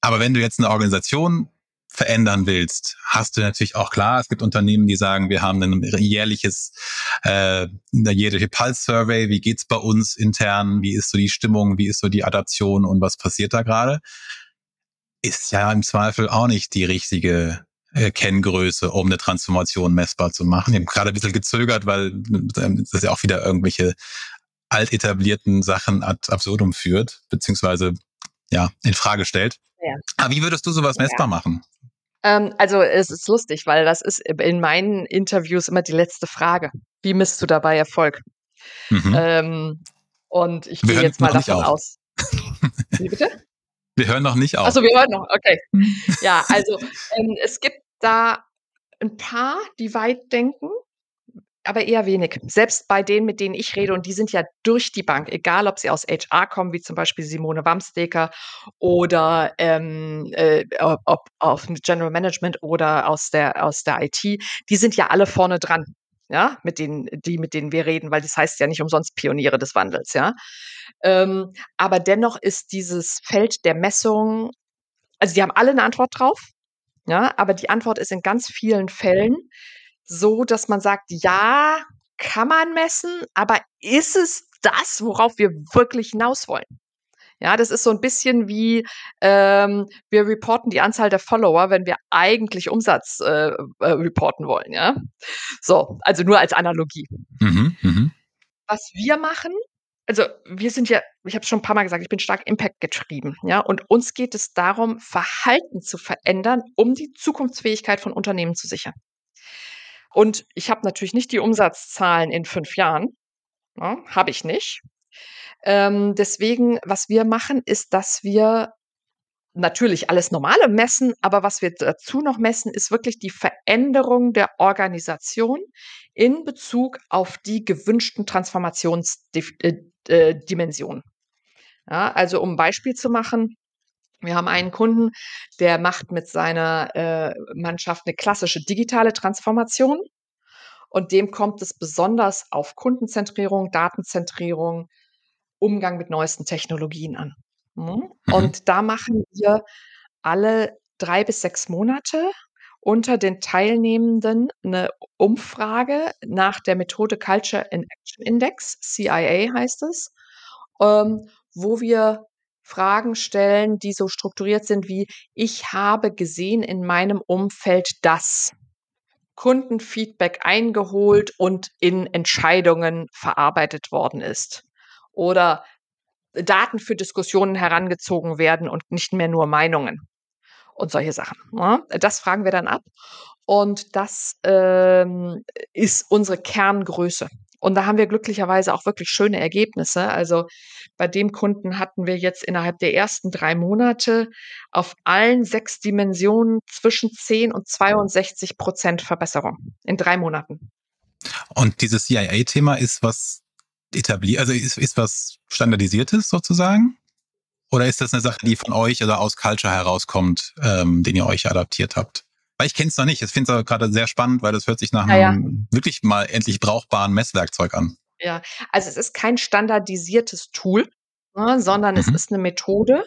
Aber wenn du jetzt eine Organisation verändern willst, hast du natürlich auch klar, es gibt Unternehmen, die sagen, wir haben ein jährliches, äh, eine jährliche Pulse-Survey, wie geht's bei uns intern, wie ist so die Stimmung, wie ist so die Adaption und was passiert da gerade? Ist ja im Zweifel auch nicht die richtige äh, Kenngröße, um eine Transformation messbar zu machen. Ich habe gerade ein bisschen gezögert, weil das ja auch wieder irgendwelche altetablierten Sachen ad absurdum führt, beziehungsweise ja, in Frage stellt. Ja. Aber wie würdest du sowas ja. messbar machen? Ähm, also es ist lustig, weil das ist in meinen Interviews immer die letzte Frage. Wie misst du dabei Erfolg? Mhm. Ähm, und ich gehe jetzt mal davon aus. Wie bitte? Wir hören noch nicht auf. Also wir hören noch, okay. Ja, also ähm, es gibt da ein paar, die weit denken aber eher wenig. Selbst bei denen, mit denen ich rede, und die sind ja durch die Bank, egal ob sie aus HR kommen, wie zum Beispiel Simone Wamsteker oder ähm, äh, ob auf General Management oder aus der, aus der IT, die sind ja alle vorne dran. Ja, mit denen, die, mit denen wir reden, weil das heißt ja nicht umsonst Pioniere des Wandels, ja. Ähm, aber dennoch ist dieses Feld der Messung, also die haben alle eine Antwort drauf, ja, aber die Antwort ist in ganz vielen Fällen, so, dass man sagt, ja, kann man messen, aber ist es das, worauf wir wirklich hinaus wollen? Ja, das ist so ein bisschen wie ähm, wir reporten die Anzahl der Follower, wenn wir eigentlich Umsatz äh, äh, reporten wollen. Ja, so also nur als Analogie. Mhm, mh. Was wir machen, also wir sind ja, ich habe schon ein paar Mal gesagt, ich bin stark Impact getrieben, ja, und uns geht es darum, Verhalten zu verändern, um die Zukunftsfähigkeit von Unternehmen zu sichern. Und ich habe natürlich nicht die Umsatzzahlen in fünf Jahren. Ja, ne, habe ich nicht. Ähm, deswegen, was wir machen, ist, dass wir natürlich alles Normale messen, aber was wir dazu noch messen, ist wirklich die Veränderung der Organisation in Bezug auf die gewünschten Transformationsdimensionen. Äh, äh, ja, also um ein Beispiel zu machen, wir haben einen Kunden, der macht mit seiner äh, Mannschaft eine klassische digitale Transformation. Und dem kommt es besonders auf Kundenzentrierung, Datenzentrierung, Umgang mit neuesten Technologien an. Mhm. Mhm. Und da machen wir alle drei bis sechs Monate unter den Teilnehmenden eine Umfrage nach der Methode Culture in Action Index, CIA heißt es, ähm, wo wir Fragen stellen, die so strukturiert sind wie, ich habe gesehen in meinem Umfeld das. Kundenfeedback eingeholt und in Entscheidungen verarbeitet worden ist. Oder Daten für Diskussionen herangezogen werden und nicht mehr nur Meinungen und solche Sachen. Ne? Das fragen wir dann ab. Und das ähm, ist unsere Kerngröße. Und da haben wir glücklicherweise auch wirklich schöne Ergebnisse. Also bei dem Kunden hatten wir jetzt innerhalb der ersten drei Monate auf allen sechs Dimensionen zwischen 10 und 62 Prozent Verbesserung in drei Monaten. Und dieses CIA-Thema ist was etabliert? Also ist, ist was Standardisiertes sozusagen? Oder ist das eine Sache, die von euch oder aus Culture herauskommt, ähm, den ihr euch adaptiert habt? Weil ich kenne es noch nicht. Ich finde es gerade sehr spannend, weil das hört sich nach einem ja. wirklich mal endlich brauchbaren Messwerkzeug an. Ja, also es ist kein standardisiertes Tool, ne, sondern mhm. es ist eine Methode,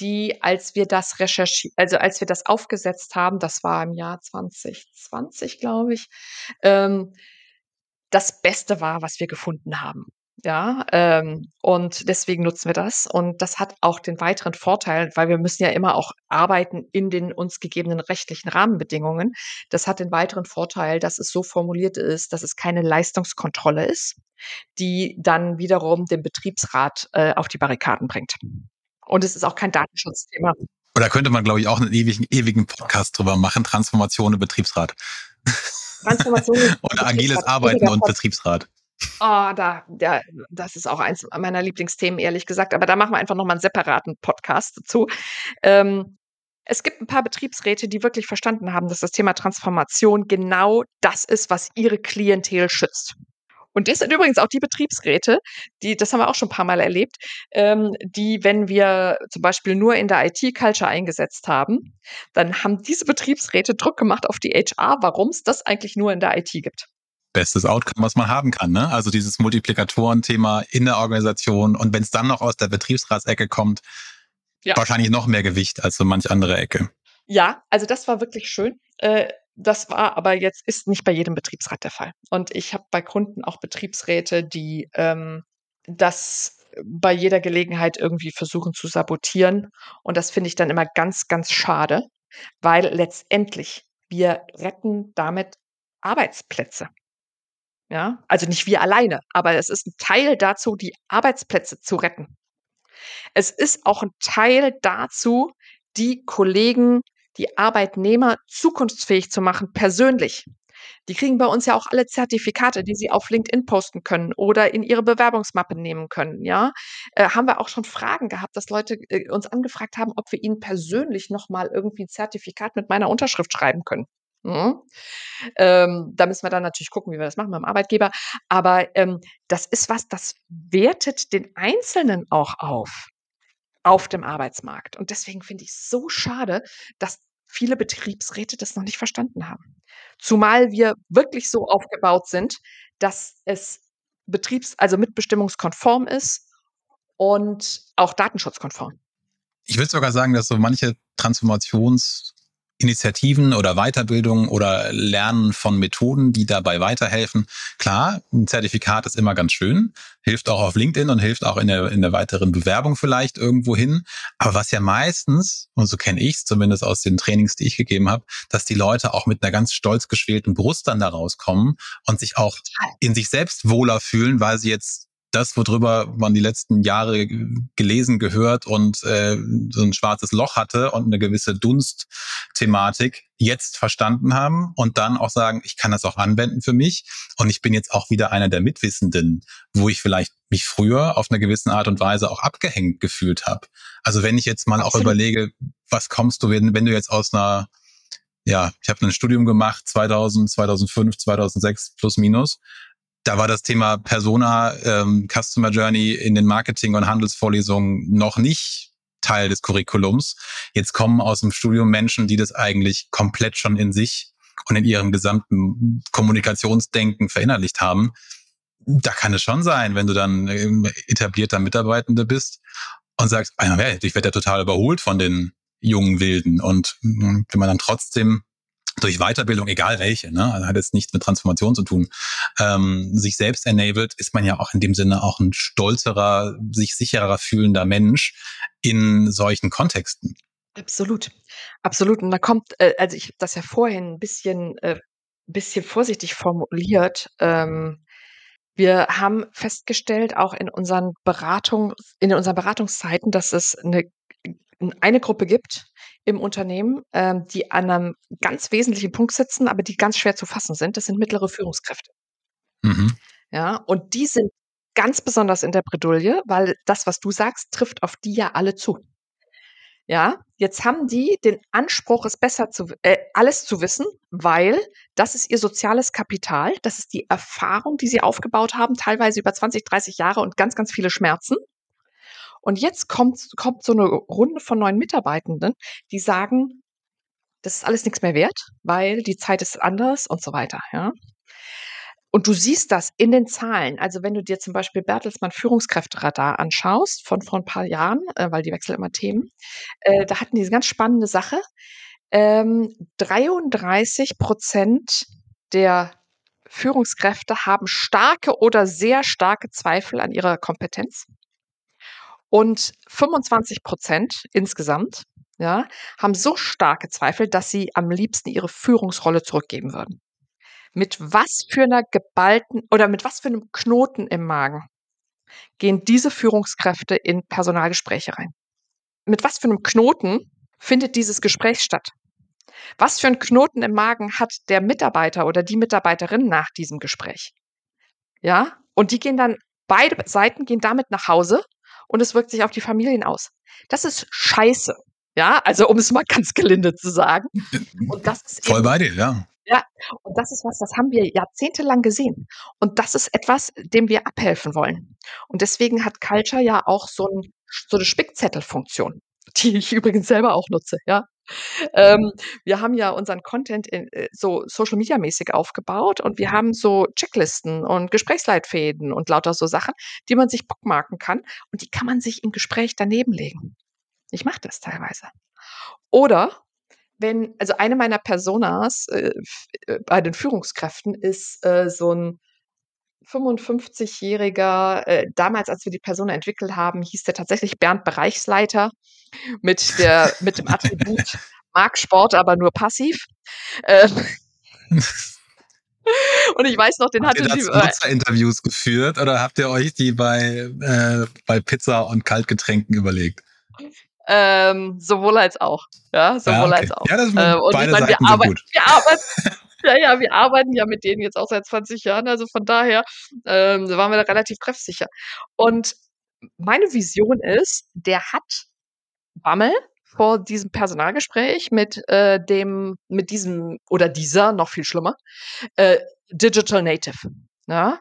die, als wir das recherchiert, also als wir das aufgesetzt haben, das war im Jahr 2020, glaube ich, ähm, das Beste war, was wir gefunden haben. Ja, ähm, und deswegen nutzen wir das. Und das hat auch den weiteren Vorteil, weil wir müssen ja immer auch arbeiten in den uns gegebenen rechtlichen Rahmenbedingungen. Das hat den weiteren Vorteil, dass es so formuliert ist, dass es keine Leistungskontrolle ist, die dann wiederum den Betriebsrat äh, auf die Barrikaden bringt. Und es ist auch kein Datenschutzthema. Oder könnte man, glaube ich, auch einen ewigen, ewigen Podcast drüber machen, Transformation im Betriebsrat. Transformation Oder agiles Arbeiten und Betriebsrat. Oh, da, ja, das ist auch eins meiner Lieblingsthemen, ehrlich gesagt. Aber da machen wir einfach nochmal einen separaten Podcast dazu. Ähm, es gibt ein paar Betriebsräte, die wirklich verstanden haben, dass das Thema Transformation genau das ist, was ihre Klientel schützt. Und das sind übrigens auch die Betriebsräte, die, das haben wir auch schon ein paar Mal erlebt, ähm, die, wenn wir zum Beispiel nur in der IT-Culture eingesetzt haben, dann haben diese Betriebsräte Druck gemacht auf die HR, warum es das eigentlich nur in der IT gibt bestes Outcome, was man haben kann. Ne? Also dieses Multiplikatoren-Thema in der Organisation und wenn es dann noch aus der Betriebsratsecke kommt, ja. wahrscheinlich noch mehr Gewicht als so manch andere Ecke. Ja, also das war wirklich schön. Äh, das war aber jetzt ist nicht bei jedem Betriebsrat der Fall. Und ich habe bei Kunden auch Betriebsräte, die ähm, das bei jeder Gelegenheit irgendwie versuchen zu sabotieren. Und das finde ich dann immer ganz, ganz schade, weil letztendlich wir retten damit Arbeitsplätze. Ja, also nicht wir alleine, aber es ist ein Teil dazu, die Arbeitsplätze zu retten. Es ist auch ein Teil dazu, die Kollegen, die Arbeitnehmer zukunftsfähig zu machen, persönlich. Die kriegen bei uns ja auch alle Zertifikate, die sie auf LinkedIn posten können oder in ihre Bewerbungsmappe nehmen können. Ja, äh, haben wir auch schon Fragen gehabt, dass Leute äh, uns angefragt haben, ob wir ihnen persönlich nochmal irgendwie ein Zertifikat mit meiner Unterschrift schreiben können. Mhm. Ähm, da müssen wir dann natürlich gucken, wie wir das machen beim Arbeitgeber. Aber ähm, das ist was, das wertet den Einzelnen auch auf, auf dem Arbeitsmarkt. Und deswegen finde ich es so schade, dass viele Betriebsräte das noch nicht verstanden haben. Zumal wir wirklich so aufgebaut sind, dass es betriebs-, also mitbestimmungskonform ist und auch datenschutzkonform. Ich würde sogar sagen, dass so manche Transformations- Initiativen oder Weiterbildung oder Lernen von Methoden, die dabei weiterhelfen. Klar, ein Zertifikat ist immer ganz schön, hilft auch auf LinkedIn und hilft auch in der, in der weiteren Bewerbung vielleicht irgendwo hin. Aber was ja meistens, und so kenne ich es zumindest aus den Trainings, die ich gegeben habe, dass die Leute auch mit einer ganz stolz geschwelten Brust dann da rauskommen und sich auch in sich selbst wohler fühlen, weil sie jetzt das, worüber man die letzten Jahre gelesen, gehört und äh, so ein schwarzes Loch hatte und eine gewisse Dunstthematik jetzt verstanden haben und dann auch sagen, ich kann das auch anwenden für mich und ich bin jetzt auch wieder einer der Mitwissenden, wo ich vielleicht mich früher auf eine gewisse Art und Weise auch abgehängt gefühlt habe. Also wenn ich jetzt mal Absolut. auch überlege, was kommst du, wenn, wenn du jetzt aus einer ja, ich habe ein Studium gemacht, 2000, 2005, 2006 plus minus da war das Thema Persona, ähm, Customer Journey in den Marketing- und Handelsvorlesungen noch nicht Teil des Curriculums. Jetzt kommen aus dem Studium Menschen, die das eigentlich komplett schon in sich und in ihrem gesamten Kommunikationsdenken verinnerlicht haben. Da kann es schon sein, wenn du dann ähm, etablierter Mitarbeitende bist und sagst, ah, ich werde ja total überholt von den jungen Wilden. Und hm, wenn man dann trotzdem durch Weiterbildung, egal welche, ne, also hat jetzt nichts mit Transformation zu tun, ähm, sich selbst enabled, ist man ja auch in dem Sinne auch ein stolzerer, sich sicherer fühlender Mensch in solchen Kontexten. Absolut, absolut. Und da kommt, äh, also ich habe das ja vorhin ein bisschen, äh, bisschen vorsichtig formuliert. Ähm, wir haben festgestellt, auch in unseren Beratung, in unseren Beratungszeiten, dass es eine eine Gruppe gibt im Unternehmen, ähm, die an einem ganz wesentlichen Punkt sitzen, aber die ganz schwer zu fassen sind. Das sind mittlere Führungskräfte. Mhm. Ja, und die sind ganz besonders in der Bredouille, weil das, was du sagst, trifft auf die ja alle zu. Ja, jetzt haben die den Anspruch, es besser zu äh, alles zu wissen, weil das ist ihr soziales Kapital. Das ist die Erfahrung, die sie aufgebaut haben, teilweise über 20, 30 Jahre und ganz, ganz viele Schmerzen. Und jetzt kommt kommt so 'ne Runde von neuen Mitarbeitenden, die sagen: „Das ist alles nix mehr wert, weil die Zeit ist anders“ und so weiter, ja? Und du siehst das in den Zahlen. Also, wenn du dir zum Beispiel Bertelsmann Führungskräfteradar anschaust von vor 'n paar Jahren, äh, weil die wechseln immer Themen, äh, da hatten die 'ne ganz spannende Sache. Ähm, 33% der Führungskräfte haben starke oder sehr starke Zweifel an ihrer Kompetenz. Und 25% insgesamt, ja, haben so starke Zweifel, dass sie am liebsten ihre Führungsrolle zurückgeben würden. Mit was für 'ner geballten oder mit was für 'nem Knoten im Magen gehen diese Führungskräfte in Personalgespräche rein? Mit was für 'nem Knoten findet dieses Gespräch statt? Was für 'n Knoten im Magen hat der Mitarbeiter oder die Mitarbeiterin nach diesem Gespräch? Ja, und die gehen dann beide Seiten gehen damit nach Hause und es wirkt sich auf die Familien aus. Das ist scheiße, ja, also, um es mal ganz gelinde zu sagen. Und das ist Voll eben bei dir, ja. ja, und das ist was, das haben wir jahrzehntelang gesehen. Und das ist etwas, dem wir abhelfen wollen. Und deswegen hat Culture ja auch so 'n so 'ne Spickzettelfunktion, die ich übrigens selber auch nutze, ja. Ähm, wir haben ja unseren Content in äh, so Social Media mäßig aufgebaut und wir haben so Checklisten und Gesprächsleitfäden und lauter so Sachen, die man sich bookmarken kann und die kann man sich im Gespräch daneben legen. Ich mache das teilweise. Oder wenn also, eine meiner Personas, äh, äh, bei den Führungskräften ist, äh, so 'n 55-jähriger äh, damals, als wir die Persona entwickelt haben, hieß der tatsächlich Bernd Bereichsleiter mit der mit dem Attribut mag Sport, aber nur passiv. Ähm und ich weiß noch, den Habt ihr hatte die dazu Nutzerinterviews geführt oder habt ihr euch die bei äh, bei Pizza und Kaltgetränken überlegt? Ähm, sowohl als auch, ja, Ja, sowohl okay. als auch. Ja, das Äh, und ich beide meine, wir Seiten sind arbeit gut. wir arbeiten ja, ja, wir arbeiten ja mit denen jetzt auch seit 20 Jahren, also von daher, ähm, waren wir da relativ treffsicher. Und meine Vision ist, der hat Bammel vor diesem Personalgespräch mit, äh, dem mit diesem oder dieser, noch viel schlimmer, äh, Digital Native, ja?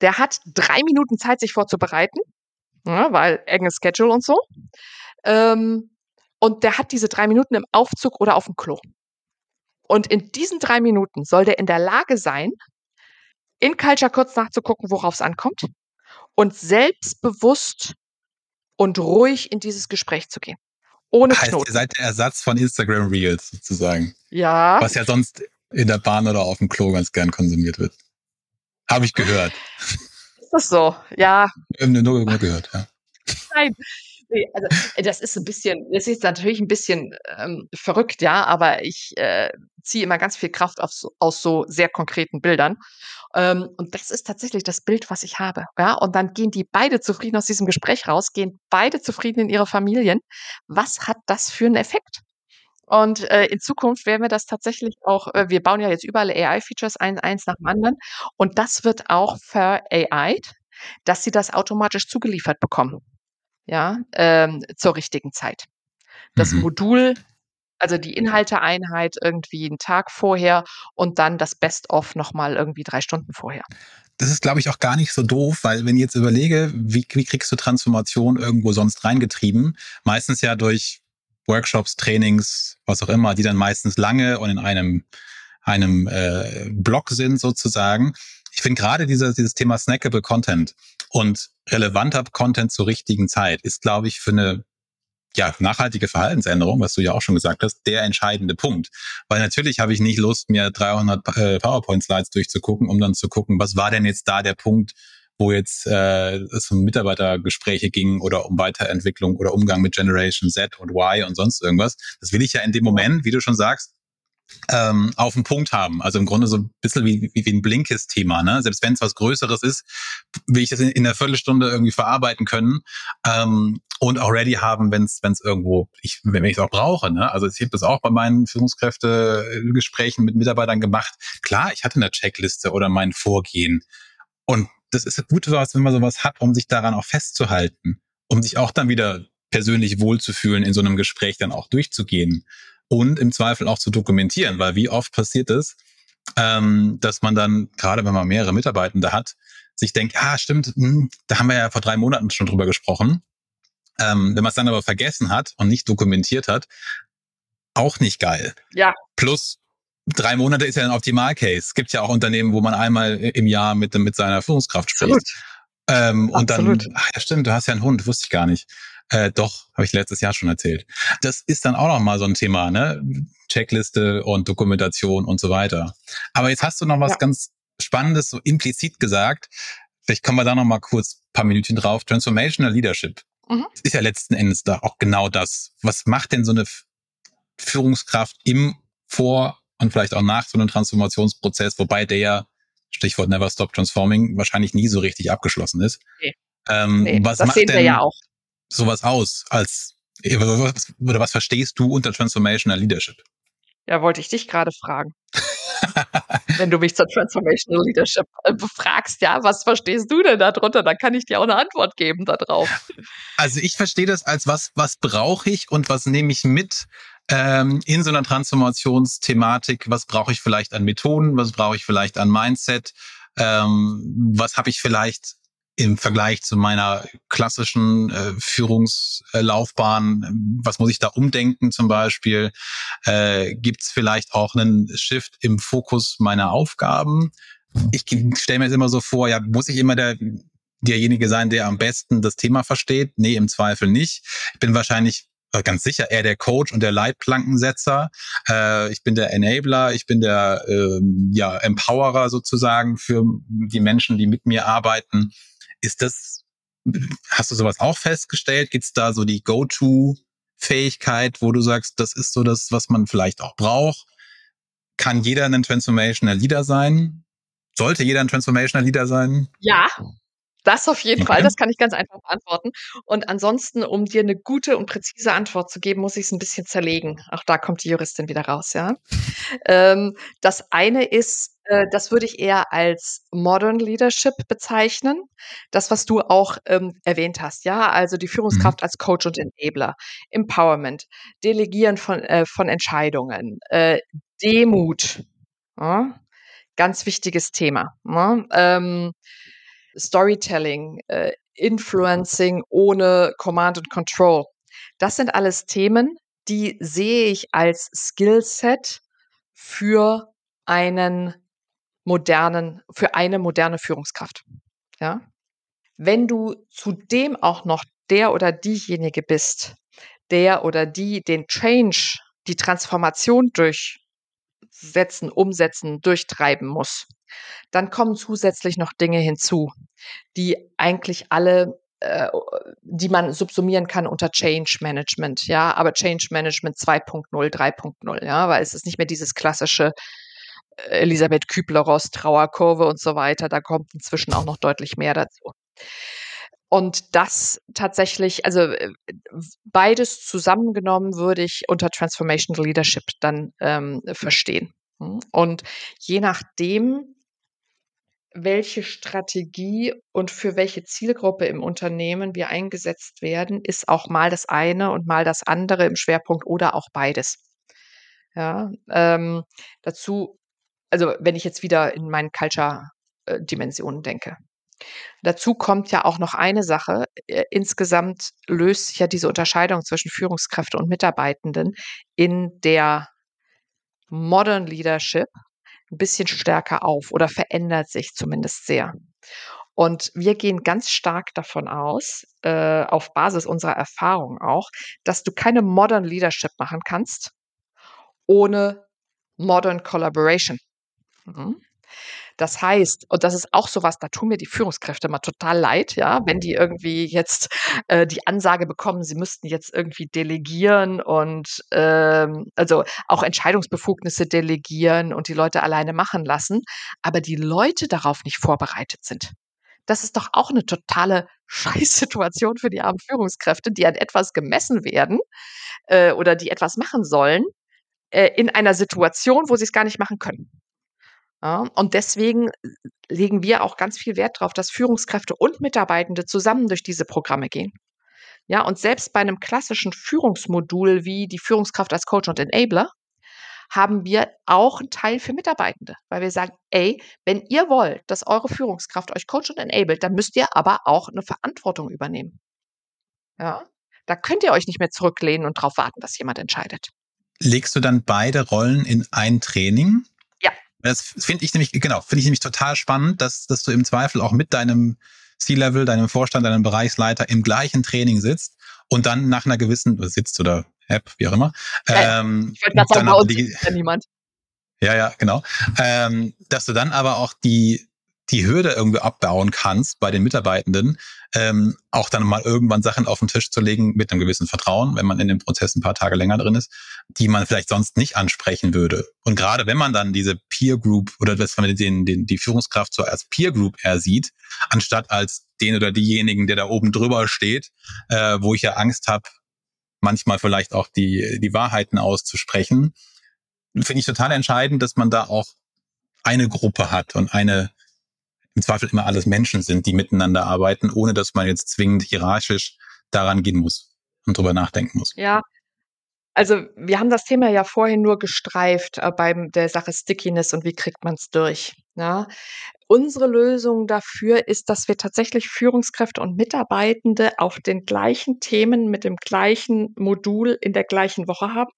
Der hat 3 Minuten Zeit, sich vorzubereiten, ne, weil enges Schedule und so. Ähm, und der hat diese 3 Minuten im Aufzug oder aufm Klo. Und in diesen 3 Minuten soll der in der Lage sein, in Culture kurz nachzugucken, worauf's ankommt und selbstbewusst und ruhig in dieses Gespräch zu gehen, ohne Heißt, ihr Knoten. seid der Ersatz von Instagram Reels sozusagen, Ja. was ja sonst in der Bahn oder aufm Klo ganz gern konsumiert wird. Habe ich gehört. Ist das so? Ja. Nur nur gehört, ja. Nein. Also, äh, das ist 'n bisschen das ist natürlich 'n bisschen, ähm, verrückt, ja, aber ich, äh, ziehe immer ganz viel Kraft auf so aus so sehr konkreten Bildern. Ähm, und das ist tatsächlich das Bild, was ich habe, ja? Und dann gehen die beide zufrieden aus diesem Gespräch raus, gehen beide zufrieden in ihre Familien. Was hat das für 'n Effekt? Und, äh, in Zukunft werden wir das tatsächlich auch äh, wir bauen ja jetzt überall AI-Features ein, eins nach dem anderen. Und das wird auch ver-AI'd, dass sie das automatisch zugeliefert bekommen, ja, ähm, zur richtigen Zeit. Das Mhm. Modul also, die Inhalteeinheit irgendwie 'n Tag vorher und dann das Best of noch mal irgendwie 3 Stunden vorher. Das ist, glaube ich, auch gar nicht so doof, weil wenn ich jetzt überlege, wie wie kriegst du Transformation irgendwo sonst reingetrieben? Meistens ja durch Workshops, Trainings, was auch immer, die dann meistens lange und in einem einem, äh, Block sind sozusagen. Ich finde grade dieser dieses Thema snackable Content und relevanter Content zur richtigen Zeit ist, glaube ich, für 'ne, ja, nachhaltige Verhaltensänderung, was du ja auch schon gesagt hast, der entscheidende Punkt. Weil natürlich habe ich nicht Lust, mir 300 P äh, PowerPoint-Slides durchzugucken, um dann zu gucken, was war denn jetzt da der Punkt, wo jetzt, äh, es um Mitarbeitergespräche ging oder um Weiterentwicklung oder Umgang mit Generation Z und Y und sonst irgendwas. Das will ich ja in dem Moment, wie du schon sagst, ähm, auf'n Punkt haben. Also, im Grunde so 'n bisschen wie wie wie 'n Blinkist-Thema, ne? Selbst wenn's was Größeres ist, will ich das in in 'ner Viertelstunde irgendwie verarbeiten können, ähm, und auch ready haben, wenn's wenn's irgendwo ich wenn ich's auch brauche, ne? Also, ich habe das auch bei meinen Führungskräfte äh, Gesprächen mit Mitarbeitern gemacht. Klar, ich hatte 'ne Checkliste oder mein Vorgehen. Und das ist Gute, was wenn man so was hat, um sich daran auch festzuhalten, um sich auch dann wieder persönlich wohlzufühlen, in so einem Gespräch dann auch durchzugehen und im Zweifel auch zu dokumentieren, weil wie oft passiert es, ähm, dass man dann, gerade wenn man mehrere Mitarbeitende hat, sich denkt, ah, stimmt, mh, hm, da haben wir ja vor drei Monaten schon drüber gesprochen. Ähm, wenn man es dann aber vergessen hat und nicht dokumentiert hat, auch nicht geil. Ja. Plus drei Monate ist ja ein Optimalcase. Es gibt ja auch Unternehmen, wo man einmal im Jahr mit, mit seiner Führungskraft spricht. Absolut. Ähm, und Absolut. dann, ach ja, stimmt, du hast ja einen Hund, wusste ich gar nicht. Äh, doch, habe ich letztes Jahr schon erzählt. Das ist dann auch noch mal so ein Thema, ne? Checkliste und Dokumentation und so weiter. Aber jetzt hast du noch was ja. ganz Spannendes so implizit gesagt. Vielleicht kommen wir da noch mal kurz paar Minütchen drauf. Transformational Leadership. Mhm. Ist ja letzten Endes da auch genau das. Was macht denn so eine Führungskraft im Vor- und vielleicht auch nach so einem Transformationsprozess, wobei der ja, Stichwort Never Stop Transforming, wahrscheinlich nie so richtig abgeschlossen ist. Nee. Ähm, nee, was das macht sehen denn, wir ja auch sowas aus als oder was verstehst du unter Transformational Leadership? Ja, wollte ich dich gerade fragen. Wenn du mich zur Transformational Leadership äh, befragst, ja, was verstehst du denn darunter? Dann kann ich dir auch eine Antwort geben darauf. Also ich verstehe das als was, was brauche ich und was nehme ich mit ähm, in so einer Transformationsthematik? Was brauche ich vielleicht an Methoden? Was brauche ich vielleicht an Mindset? Ähm, was habe ich vielleicht im Vergleich zu meiner klassischen äh, Führungslaufbahn, was muss ich da umdenken zum Beispiel? Äh, Gibt es vielleicht auch einen Shift im Fokus meiner Aufgaben? Ich stelle mir jetzt immer so vor, ja, muss ich immer der derjenige sein, der am besten das Thema versteht? Nee, im Zweifel nicht. Ich bin wahrscheinlich äh, ganz sicher eher der Coach und der Leitplankensetzer. Äh, ich bin der Enabler, ich bin der äh, ja, Empowerer sozusagen für die Menschen, die mit mir arbeiten. Ist das, hast du sowas auch festgestellt? Gibt es da so die Go-To-Fähigkeit, wo du sagst, das ist so das, was man vielleicht auch braucht? Kann jeder ein Transformational Leader sein? Sollte jeder ein Transformational Leader sein? Ja, das auf jeden okay. Fall, das kann ich ganz einfach beantworten. Und ansonsten, um dir eine gute und präzise Antwort zu geben, muss ich es ein bisschen zerlegen. Auch da kommt die Juristin wieder raus, ja. Ähm, das eine ist, äh, das würde ich eher als Modern Leadership bezeichnen. Das, was du auch ähm, erwähnt hast, ja, also die Führungskraft mhm. als Coach und Enabler, Empowerment, Delegieren von, äh, von Entscheidungen, äh, Demut, ja? ganz wichtiges Thema. Ja? Ne? Ähm, Storytelling, äh, Influencing ohne Command and Control. Das sind alles Themen, die sehe ich als Skillset für einen modernen, für eine moderne Führungskraft. Ja? Wenn du zudem auch noch der oder diejenige bist, der oder die den Change, die Transformation durchsetzen, umsetzen, durchtreiben muss, dann kommen zusätzlich noch Dinge hinzu, die eigentlich alle äh, die man subsumieren kann unter Change Management, ja, aber Change Management 2.0, 3.0, ja, weil es ist nicht mehr dieses klassische Elisabeth Kübler-Ross Trauerkurve und so weiter, da kommt inzwischen auch noch deutlich mehr dazu. Und das tatsächlich, also äh, beides zusammengenommen würde ich unter Transformational Leadership dann ähm, verstehen. Und je nachdem, welche Strategie und für welche Zielgruppe im Unternehmen wir eingesetzt werden, ist auch mal das eine und mal das andere im Schwerpunkt oder auch beides. Ja, ähm, dazu, also wenn ich jetzt wieder in meinen Culture-Dimensionen denke. Dazu kommt ja auch noch eine Sache. Äh, insgesamt löst sich ja diese Unterscheidung zwischen Führungskräfte und Mitarbeitenden in der Modern Leadership ein bisschen stärker auf oder verändert sich zumindest sehr. Und wir gehen ganz stark davon aus, äh, auf Basis unserer Erfahrung auch, dass du keine Modern Leadership machen kannst ohne Modern Collaboration. Mhm. Das heißt, und das ist auch so was, da tun mir die Führungskräfte mal total leid, ja, wenn die irgendwie jetzt äh, die Ansage bekommen, sie müssten jetzt irgendwie delegieren und ähm, also auch Entscheidungsbefugnisse delegieren und die Leute alleine machen lassen, aber die Leute darauf nicht vorbereitet sind. Das ist doch auch eine totale Scheißsituation für die armen Führungskräfte, die an etwas gemessen werden äh, oder die etwas machen sollen, äh, in einer Situation, wo sie es gar nicht machen können. Ja, und deswegen legen wir auch ganz viel Wert darauf, dass Führungskräfte und Mitarbeitende zusammen durch diese Programme gehen. Ja, und selbst bei einem klassischen Führungsmodul wie die Führungskraft als Coach und Enabler haben wir auch einen Teil für Mitarbeitende, weil wir sagen, ey, wenn ihr wollt, dass eure Führungskraft euch coacht und enabled, dann müsst ihr aber auch eine Verantwortung übernehmen. Ja, da könnt ihr euch nicht mehr zurücklehnen und darauf warten, dass jemand entscheidet. Legst du dann beide Rollen in ein Training? Das finde ich nämlich, genau, finde ich nämlich total spannend, dass, dass du im Zweifel auch mit deinem C-Level, deinem Vorstand, deinem Bereichsleiter im gleichen Training sitzt und dann nach einer gewissen, sitzt oder App, wie auch immer. Ja, ähm, ich wollte sagen, bei uns ja niemand. Ja, ja, genau. Ähm, dass du dann aber auch die, die Hürde irgendwie abbauen kannst bei den Mitarbeitenden, ähm, auch dann mal irgendwann Sachen auf den Tisch zu legen mit einem gewissen Vertrauen, wenn man in dem Prozess ein paar Tage länger drin ist, die man vielleicht sonst nicht ansprechen würde. Und gerade wenn man dann diese Peer Group oder das, wenn man den, den, die Führungskraft so als Peer Group eher sieht, anstatt als den oder diejenigen, der da oben drüber steht, äh, wo ich ja Angst habe, manchmal vielleicht auch die, die Wahrheiten auszusprechen, finde ich total entscheidend, dass man da auch eine Gruppe hat und eine im Zweifel immer alles Menschen sind, die miteinander arbeiten, ohne dass man jetzt zwingend hierarchisch daran gehen muss und drüber nachdenken muss. Ja. Also wir haben das Thema ja vorhin nur gestreift äh, beim der Sache Stickiness und wie kriegt man es durch. Ja? Unsere Lösung dafür ist, dass wir tatsächlich Führungskräfte und Mitarbeitende auf den gleichen Themen mit dem gleichen Modul in der gleichen Woche haben.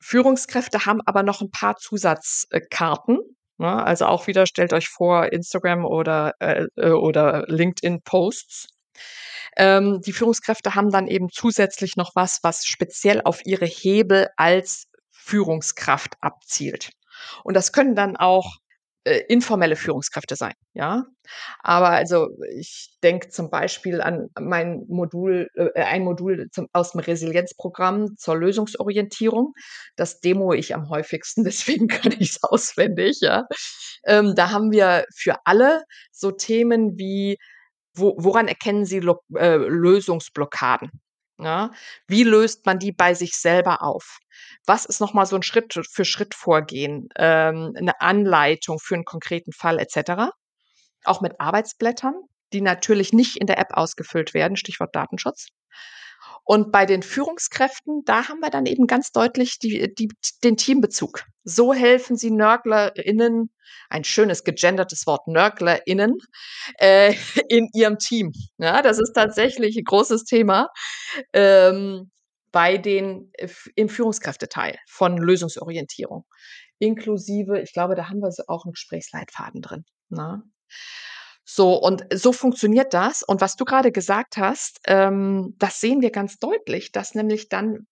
Führungskräfte haben aber noch ein paar Zusatzkarten. Ne? Also auch wieder stellt euch vor Instagram oder, äh, äh, oder LinkedIn Posts. Ähm, die Führungskräfte haben dann eben zusätzlich noch was, was speziell auf ihre Hebel als Führungskraft abzielt. Und das können dann auch äh, informelle Führungskräfte sein, ja. Aber also ich denke zum Beispiel an mein Modul, äh, ein Modul zum, aus dem Resilienzprogramm zur Lösungsorientierung. Das demo ich am häufigsten, deswegen kann ich es auswendig, ja. Ähm, da haben wir für alle so Themen wie wo, woran erkennen Sie Lo äh, Lösungsblockaden? Ja, wie löst man die bei sich selber auf? Was ist nochmal so ein Schritt für Schritt Vorgehen, ähm, 'ne Anleitung für einen konkreten Fall et cetera. Auch mit Arbeitsblättern, die natürlich nicht in der App ausgefüllt werden, Stichwort Datenschutz. Und bei den Führungskräften, da haben wir dann eben ganz deutlich die die den Teambezug. So helfen sie NörglerInnen, ein schönes gegendertes Wort, NörglerInnen, äh, in ihrem Team. Ja, das ist tatsächlich ein großes Thema, ähm, bei den äh, im Führungskräfteteil von Lösungsorientierung. Inklusive, ich glaube, da haben wir auch einen Gesprächsleitfaden drin, ne? So, und so funktioniert das. Und was du gerade gesagt hast, ähm, das sehen wir ganz deutlich, dass nämlich dann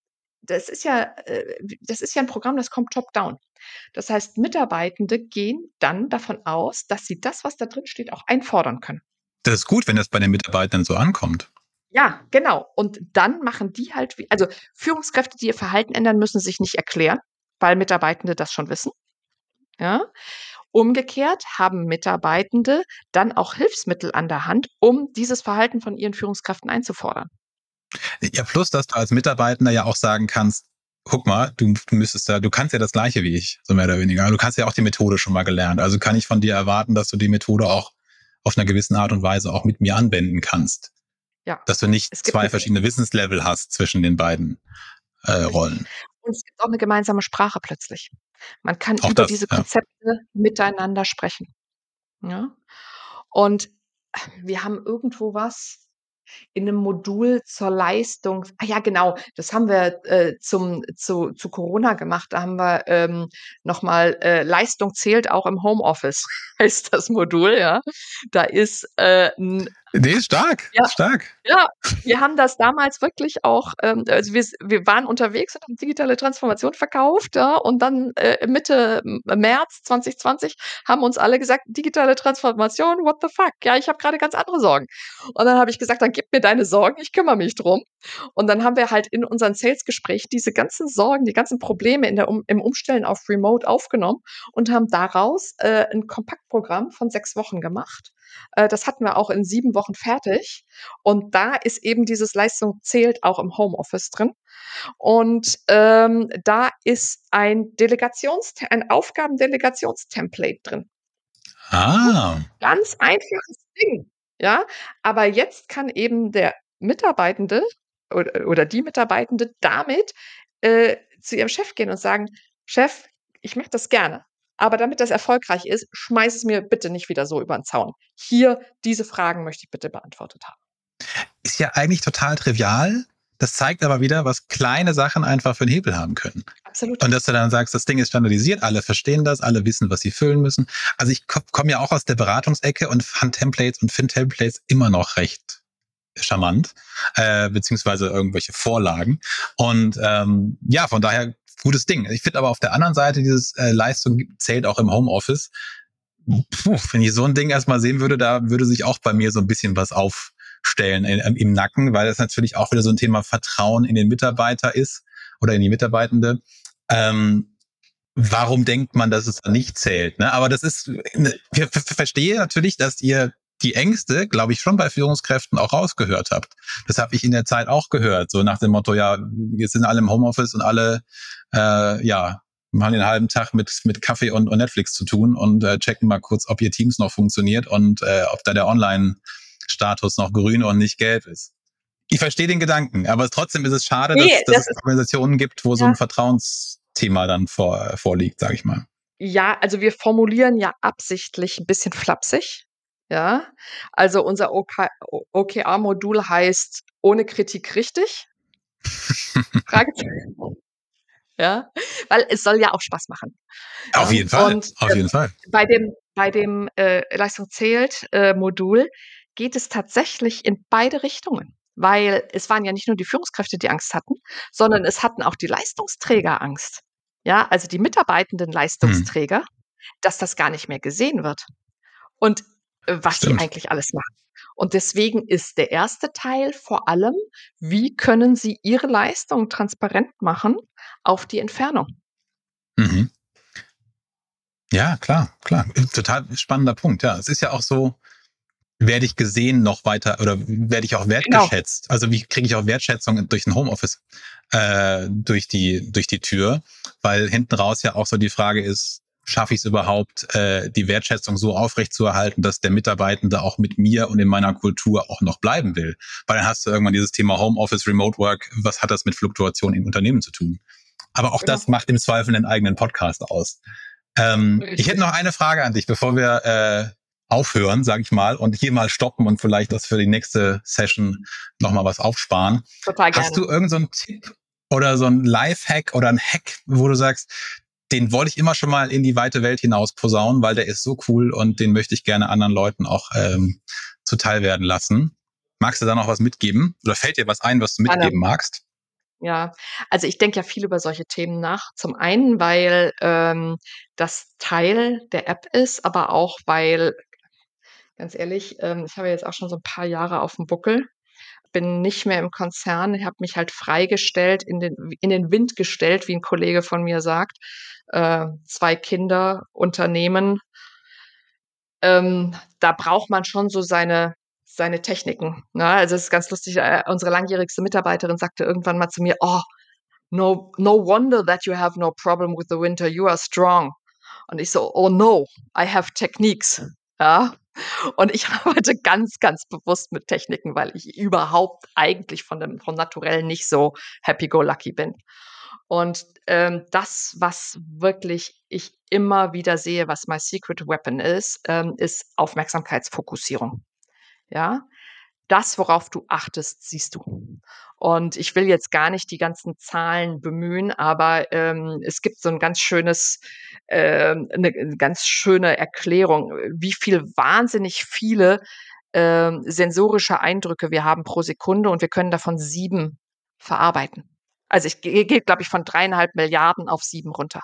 das ist ja äh, das ist ja ein Programm, das kommt top-down. Das heißt, Mitarbeitende gehen dann davon aus, dass sie das, was da drin steht, auch einfordern können. Das ist gut, wenn das bei den Mitarbeitern so ankommt. Ja, genau. Und dann machen die halt wie also Führungskräfte, die ihr Verhalten ändern, müssen sich nicht erklären, weil Mitarbeitende das schon wissen. Ja? Umgekehrt haben Mitarbeitende dann auch Hilfsmittel an der Hand, um dieses Verhalten von ihren Führungskräften einzufordern. Ja, plus, dass du als Mitarbeitender ja auch sagen kannst, guck mal, du, du müsstest ja, du kannst ja das Gleiche wie ich, so mehr oder weniger. Du kannst ja auch die Methode schon mal gelernt. Also kann ich von dir erwarten, dass du die Methode auch auf einer gewissen Art und Weise auch mit mir anwenden kannst. Ja. Dass du nicht zwei verschiedene Wissenslevel hast zwischen den beiden äh, Rollen. Und es gibt auch eine gemeinsame Sprache plötzlich. Man kann auch über das, diese Konzepte ja. miteinander sprechen. Ja? Und wir haben irgendwo was, in einem Modul zur Leistung ah ja, genau, das haben wir, äh, zum zu zu Corona gemacht. Da haben wir, ähm, noch mal, äh, Leistung zählt auch im Homeoffice, heißt das Modul, ja. Da ist, äh, 'n Nee, stark, ja, stark. Ja, wir haben das damals wirklich auch, ähm, also wir, wir waren unterwegs und haben digitale Transformation verkauft, ja, und dann äh, Mitte März 2020 haben uns alle gesagt, digitale Transformation, what the fuck? Ja, ich habe gerade ganz andere Sorgen. Und dann habe ich gesagt, dann gib mir deine Sorgen, ich kümmere mich drum. Und dann haben wir halt in unseren Sales-Gespräch diese ganzen Sorgen, die ganzen Probleme in der um, im Umstellen auf Remote aufgenommen und haben daraus äh, ein Kompaktprogramm von sechs Wochen gemacht äh, das hatten wir auch in sieben Wochen fertig. Und da ist eben dieses Leistung zählt auch im Homeoffice drin. Und ähm, da ist ein Delegations, ein Aufgabendelegationstemplate drin. Ah. Ganz einfaches Ding. Ja, aber jetzt kann eben der Mitarbeitende oder, oder die Mitarbeitende damit äh, zu ihrem Chef gehen und sagen, Chef, ich mache das gerne, aber damit das erfolgreich ist, schmeiß es mir bitte nicht wieder so über den Zaun. Hier, diese Fragen möchte ich bitte beantwortet haben. Ist ja eigentlich total trivial. Das zeigt aber wieder, was kleine Sachen einfach für einen Hebel haben können. Absolut. Und dass du dann sagst, das Ding ist standardisiert, alle verstehen das, alle wissen, was sie füllen müssen. Also ich komme ja auch aus der Beratungsecke und fand Templates und finde Templates immer noch recht charmant, äh, beziehungsweise irgendwelche Vorlagen. Und ähm, ja, von daher gutes Ding. Ich finde aber auf der anderen Seite, dieses äh, Leistung zählt auch im Homeoffice. Puh, wenn ich so ein Ding erstmal sehen würde, da würde sich auch bei mir so ein bisschen was aufstellen in, im Nacken, weil das natürlich auch wieder so ein Thema Vertrauen in den Mitarbeiter ist oder in die Mitarbeitende. Ähm, warum denkt man, dass es nicht zählt? Ne? Aber das ist, ne, ich verstehe natürlich, dass ihr die Ängste, glaube ich, schon bei Führungskräften auch rausgehört habt. Das habe ich in der Zeit auch gehört, so nach dem Motto, ja, wir sind alle im Homeoffice und alle, äh, ja, machen den halben Tag mit, mit Kaffee und, und Netflix zu tun und äh, checken mal kurz, ob ihr Teams noch funktioniert und äh, ob da der Online-Status noch grün und nicht gelb ist. Ich verstehe den Gedanken, aber trotzdem ist es schade, nee, dass, dass das es Organisationen gibt, wo ja. so ein Vertrauensthema dann vor, vorliegt, sage ich mal. Ja, also wir formulieren ja absichtlich ein bisschen flapsig. Ja, also unser OK OKR-Modul heißt ohne Kritik richtig? Fragezeichen. Ja, weil es soll ja auch Spaß machen. Auf jeden Fall. Und, auf jeden äh, Fall. Bei dem, bei dem äh, Leistung zählt äh, Modul geht es tatsächlich in beide Richtungen. Weil es waren ja nicht nur die Führungskräfte, die Angst hatten, sondern es hatten auch die Leistungsträger Angst. Ja, also die mitarbeitenden hm. Leistungsträger, hm. dass das gar nicht mehr gesehen wird. Und was Stimmt. sie eigentlich alles machen. Und deswegen ist der erste Teil vor allem, wie können Sie Ihre Leistung transparent machen auf die Entfernung? Mhm. Ja, klar, klar. Total spannender Punkt. Ja, es ist ja auch so, werde ich gesehen noch weiter oder werde ich auch genau. wertgeschätzt? Genau. Also wie kriege ich auch Wertschätzung durch ein Homeoffice äh, durch die durch die Tür? Weil hinten raus ja auch so die Frage ist, schaffe ich es überhaupt, äh, die Wertschätzung so aufrechtzuerhalten, dass der Mitarbeitende auch mit mir und in meiner Kultur auch noch bleiben will. Weil dann hast du irgendwann dieses Thema Homeoffice, Remote Work, was hat das mit Fluktuation in Unternehmen zu tun? Aber auch genau. das macht im Zweifel einen eigenen Podcast aus. Ähm, ich hätte noch eine Frage an dich, bevor wir äh, aufhören, sage ich mal, und hier mal stoppen und vielleicht das für die nächste Session nochmal was aufsparen. Total gerne. Hast du irgendeinen so Tipp oder so ein Life-Hack oder ein Hack, wo du sagst, den wollte ich immer schon mal in die weite Welt hinaus posaunen, weil der ist so cool und den möchte ich gerne anderen Leuten auch ähm, zuteil werden lassen. Magst du da noch was mitgeben? Oder fällt dir was ein, was du mitgeben magst? Ja, also ich denke ja viel über solche Themen nach. Zum einen, weil ähm, das Teil der App ist, aber auch weil, ganz ehrlich, ähm, ich habe jetzt auch schon so ein paar Jahre auf dem Buckel bin nicht mehr im Konzern, habe mich halt freigestellt, in den, in den Wind gestellt, wie ein Kollege von mir sagt. Äh, zwei Kinder, Unternehmen. Ähm, da braucht man schon so seine, seine Techniken. Ne? Also es ist ganz lustig, äh, unsere langjährigste Mitarbeiterin sagte irgendwann mal zu mir, oh, no, no wonder that you have no problem with the winter, you are strong. Und ich so, oh no, I have techniques. Ja, und ich arbeite ganz, ganz bewusst mit Techniken, weil ich überhaupt eigentlich von dem von Naturell nicht so happy-go-lucky bin. Und ähm, das, was wirklich ich immer wieder sehe, was my secret weapon ist, ähm, ist Aufmerksamkeitsfokussierung. Ja, das, worauf du achtest, siehst du. Und ich will jetzt gar nicht die ganzen Zahlen bemühen, aber ähm, es gibt so ein ganz schönes, äh, eine ganz schöne Erklärung, wie viel wahnsinnig viele äh, sensorische Eindrücke wir haben pro Sekunde und wir können davon sieben verarbeiten. Also ich gehe, glaube ich, von dreieinhalb Milliarden auf sieben runter.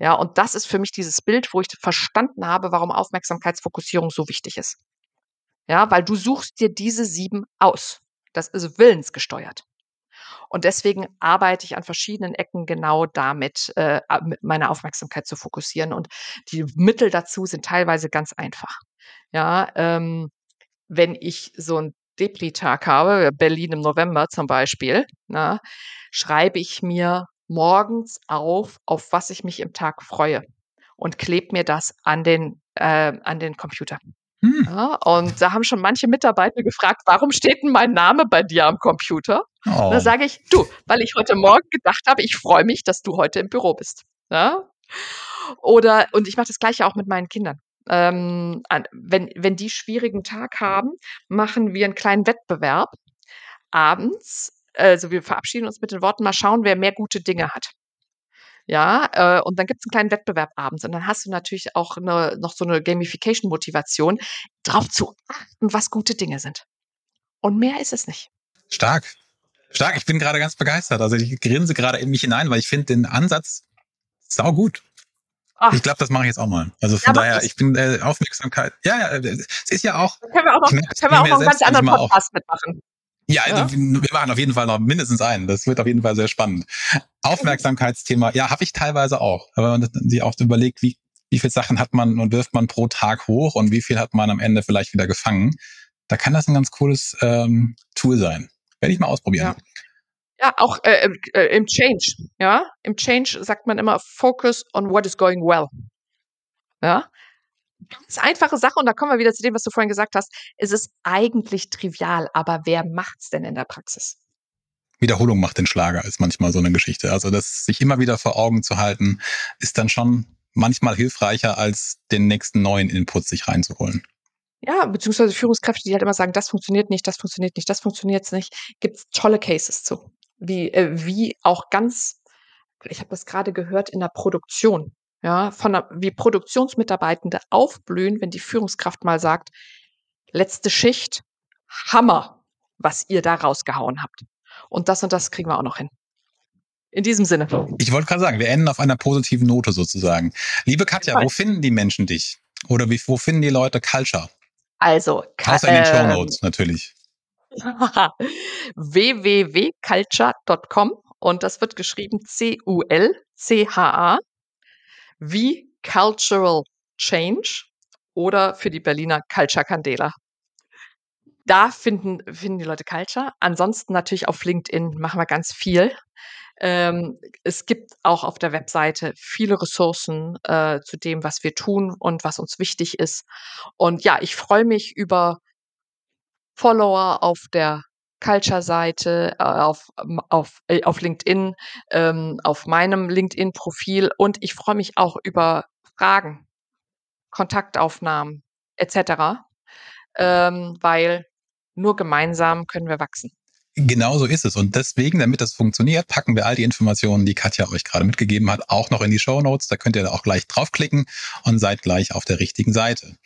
Ja, und das ist für mich dieses Bild, wo ich verstanden habe, warum Aufmerksamkeitsfokussierung so wichtig ist. Ja, weil du suchst dir diese sieben aus. Das ist willensgesteuert. Und deswegen arbeite ich an verschiedenen Ecken genau damit, äh, meine Aufmerksamkeit zu fokussieren. Und die Mittel dazu sind teilweise ganz einfach. Ja, ähm, wenn ich so einen Depri-Tag habe, Berlin im November zum Beispiel, na, schreibe ich mir morgens auf, auf was ich mich im Tag freue und klebe mir das an den, äh, an den Computer. Hm. Ja, und da haben schon manche Mitarbeiter gefragt, warum steht denn mein Name bei dir am Computer? Oh. Da sage ich, du, weil ich heute Morgen gedacht habe, ich freue mich, dass du heute im Büro bist. Ja? Oder, und ich mache das gleiche auch mit meinen Kindern. Ähm, wenn, wenn die schwierigen Tag haben, machen wir einen kleinen Wettbewerb abends. Also wir verabschieden uns mit den Worten, mal schauen, wer mehr gute Dinge hat. Ja, äh, und dann gibt es einen kleinen Wettbewerb abends und dann hast du natürlich auch eine, noch so eine Gamification-Motivation, darauf zu achten, was gute Dinge sind. Und mehr ist es nicht. Stark. Stark, ich bin gerade ganz begeistert. Also ich grinse gerade in mich hinein, weil ich finde den Ansatz sau gut. Ach. Ich glaube, das mache ich jetzt auch mal. Also von ja, daher, ich bin äh, Aufmerksamkeit. Ja, ja, es ist ja auch. können wir auch noch, können wir auch noch einen ganz anderen Podcast mitmachen. Ja, ja, wir machen auf jeden Fall noch mindestens einen. Das wird auf jeden Fall sehr spannend. Aufmerksamkeitsthema, ja, habe ich teilweise auch. Aber wenn man sich auch überlegt, wie, wie viel Sachen hat man und wirft man pro Tag hoch und wie viel hat man am Ende vielleicht wieder gefangen, da kann das ein ganz cooles ähm, Tool sein. Werde ich mal ausprobieren. Ja. Ja, auch äh, äh, im Change. Ja, im Change sagt man immer Focus on what is going well. Ja, ganz einfache Sache, und da kommen wir wieder zu dem, was du vorhin gesagt hast. Es ist eigentlich trivial, aber wer macht's denn in der Praxis? Wiederholung macht den Schlager, ist manchmal so eine Geschichte. Also das sich immer wieder vor Augen zu halten, ist dann schon manchmal hilfreicher, als den nächsten neuen Input sich reinzuholen. Ja, beziehungsweise Führungskräfte, die halt immer sagen, das funktioniert nicht, das funktioniert nicht, das funktioniert nicht, gibt es tolle Cases zu. Wie, äh, wie auch ganz, ich habe das gerade gehört in der Produktion ja, von der, wie Produktionsmitarbeitende aufblühen, wenn die Führungskraft mal sagt, letzte Schicht, Hammer, was ihr da rausgehauen habt. Und das und das kriegen wir auch noch hin. In diesem Sinne. Ich wollte gerade sagen, wir enden auf einer positiven Note sozusagen. Liebe Katja, wo finden die Menschen dich? Oder wie, wo finden die Leute Culture? Also, Außer in den Show ähm, Notes natürlich. www.culture.com und das wird geschrieben C-U-L-C-H-A wie Cultural Change oder für die Berliner Culture Candela. Da finden, finden die Leute Culture. Ansonsten natürlich auf LinkedIn machen wir ganz viel. Ähm, es gibt auch auf der Webseite viele Ressourcen äh, zu dem, was wir tun und was uns wichtig ist. Und ja, ich freue mich über Follower auf der Culture-Seite, äh, auf, auf, äh, auf LinkedIn, ähm, auf meinem LinkedIn-Profil und ich freue mich auch über Fragen, Kontaktaufnahmen etc., ähm, weil nur gemeinsam können wir wachsen. Genau so ist es. Und deswegen, damit das funktioniert, packen wir all die Informationen, die Katja euch gerade mitgegeben hat, auch noch in die Show Notes. Da könnt ihr auch gleich draufklicken und seid gleich auf der richtigen Seite.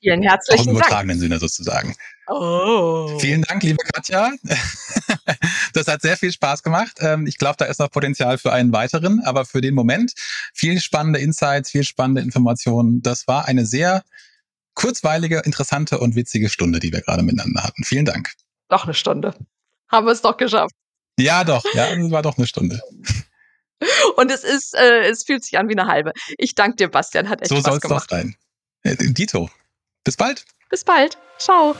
Vielen herzlichen Dank. Im übertragenen Sinne sozusagen. Oh. Vielen Dank, liebe Katja. Das hat sehr viel Spaß gemacht. Ähm, ich glaube, da ist noch Potenzial für einen weiteren, aber für den Moment viel spannende Insights, viel spannende Informationen. Das war eine sehr kurzweilige, interessante und witzige Stunde, die wir gerade miteinander hatten. Vielen Dank. Noch eine Stunde. Haben wir es doch geschafft. Ja, doch. Ja, es war doch eine Stunde. Und es ist, äh, es fühlt sich an wie eine halbe. Ich danke dir, Bastian. Hat echt so Spaß gemacht. So soll es doch sein. Äh, Dito. Bis bald. Bis bald. Ciao.